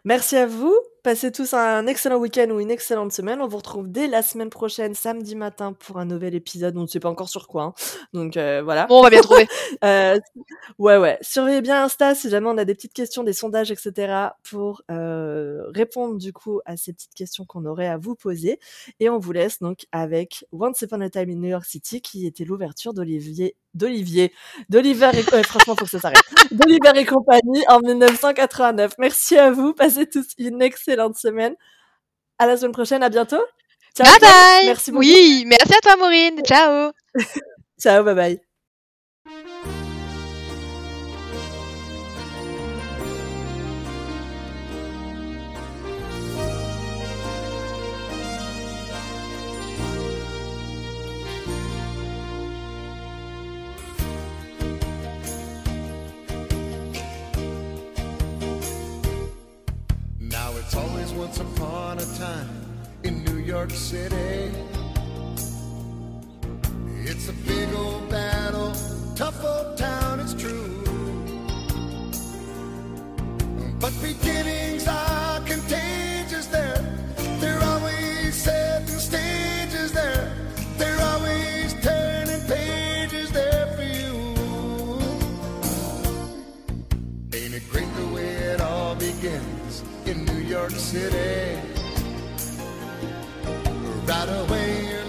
Merci à vous. Passez tous un excellent week-end ou une excellente semaine. On vous retrouve dès la semaine prochaine, samedi matin, pour un nouvel épisode. On ne sait pas encore sur quoi. hein. Donc euh, voilà. Bon, on va bien trouver. Euh, ouais, ouais. Surveillez bien Insta si jamais on a des petites questions, des sondages, etc. pour euh, répondre du coup à ces petites questions qu'on aurait à vous poser. Et on vous laisse donc avec Once Upon a Time in New York City, qui était l'ouverture d'Olivier, d'Olivier, d'Oliver et ouais, franchement faut que ça s'arrête, d'Oliver et compagnie en 1989. Merci à vous. Passez tous une excellente semaine. À la semaine prochaine. À bientôt. Ciao. Bye bye. Merci beaucoup. Oui, merci à toi, Maureen. Ciao. Ciao. Bye bye. Once upon a time in New York City. It's a big old battle, tough old town, it's true. But beginnings are York City? Right away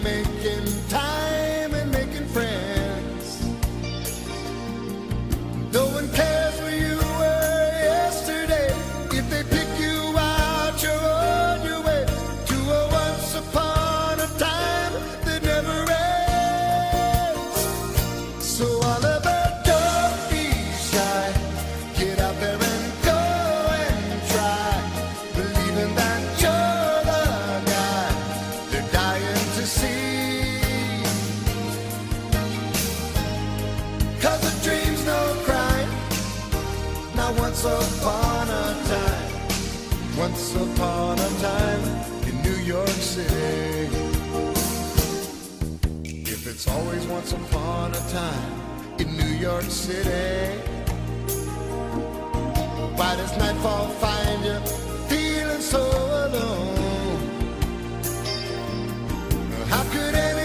once upon a time, once upon a time in New York City. If it's always once upon a time in New York City. Why does nightfall find you feeling so alone? How could anyone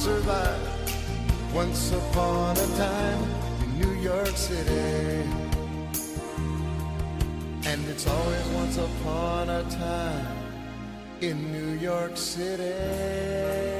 survive. Once upon a time in New York City. And it's always once upon a time in New York City.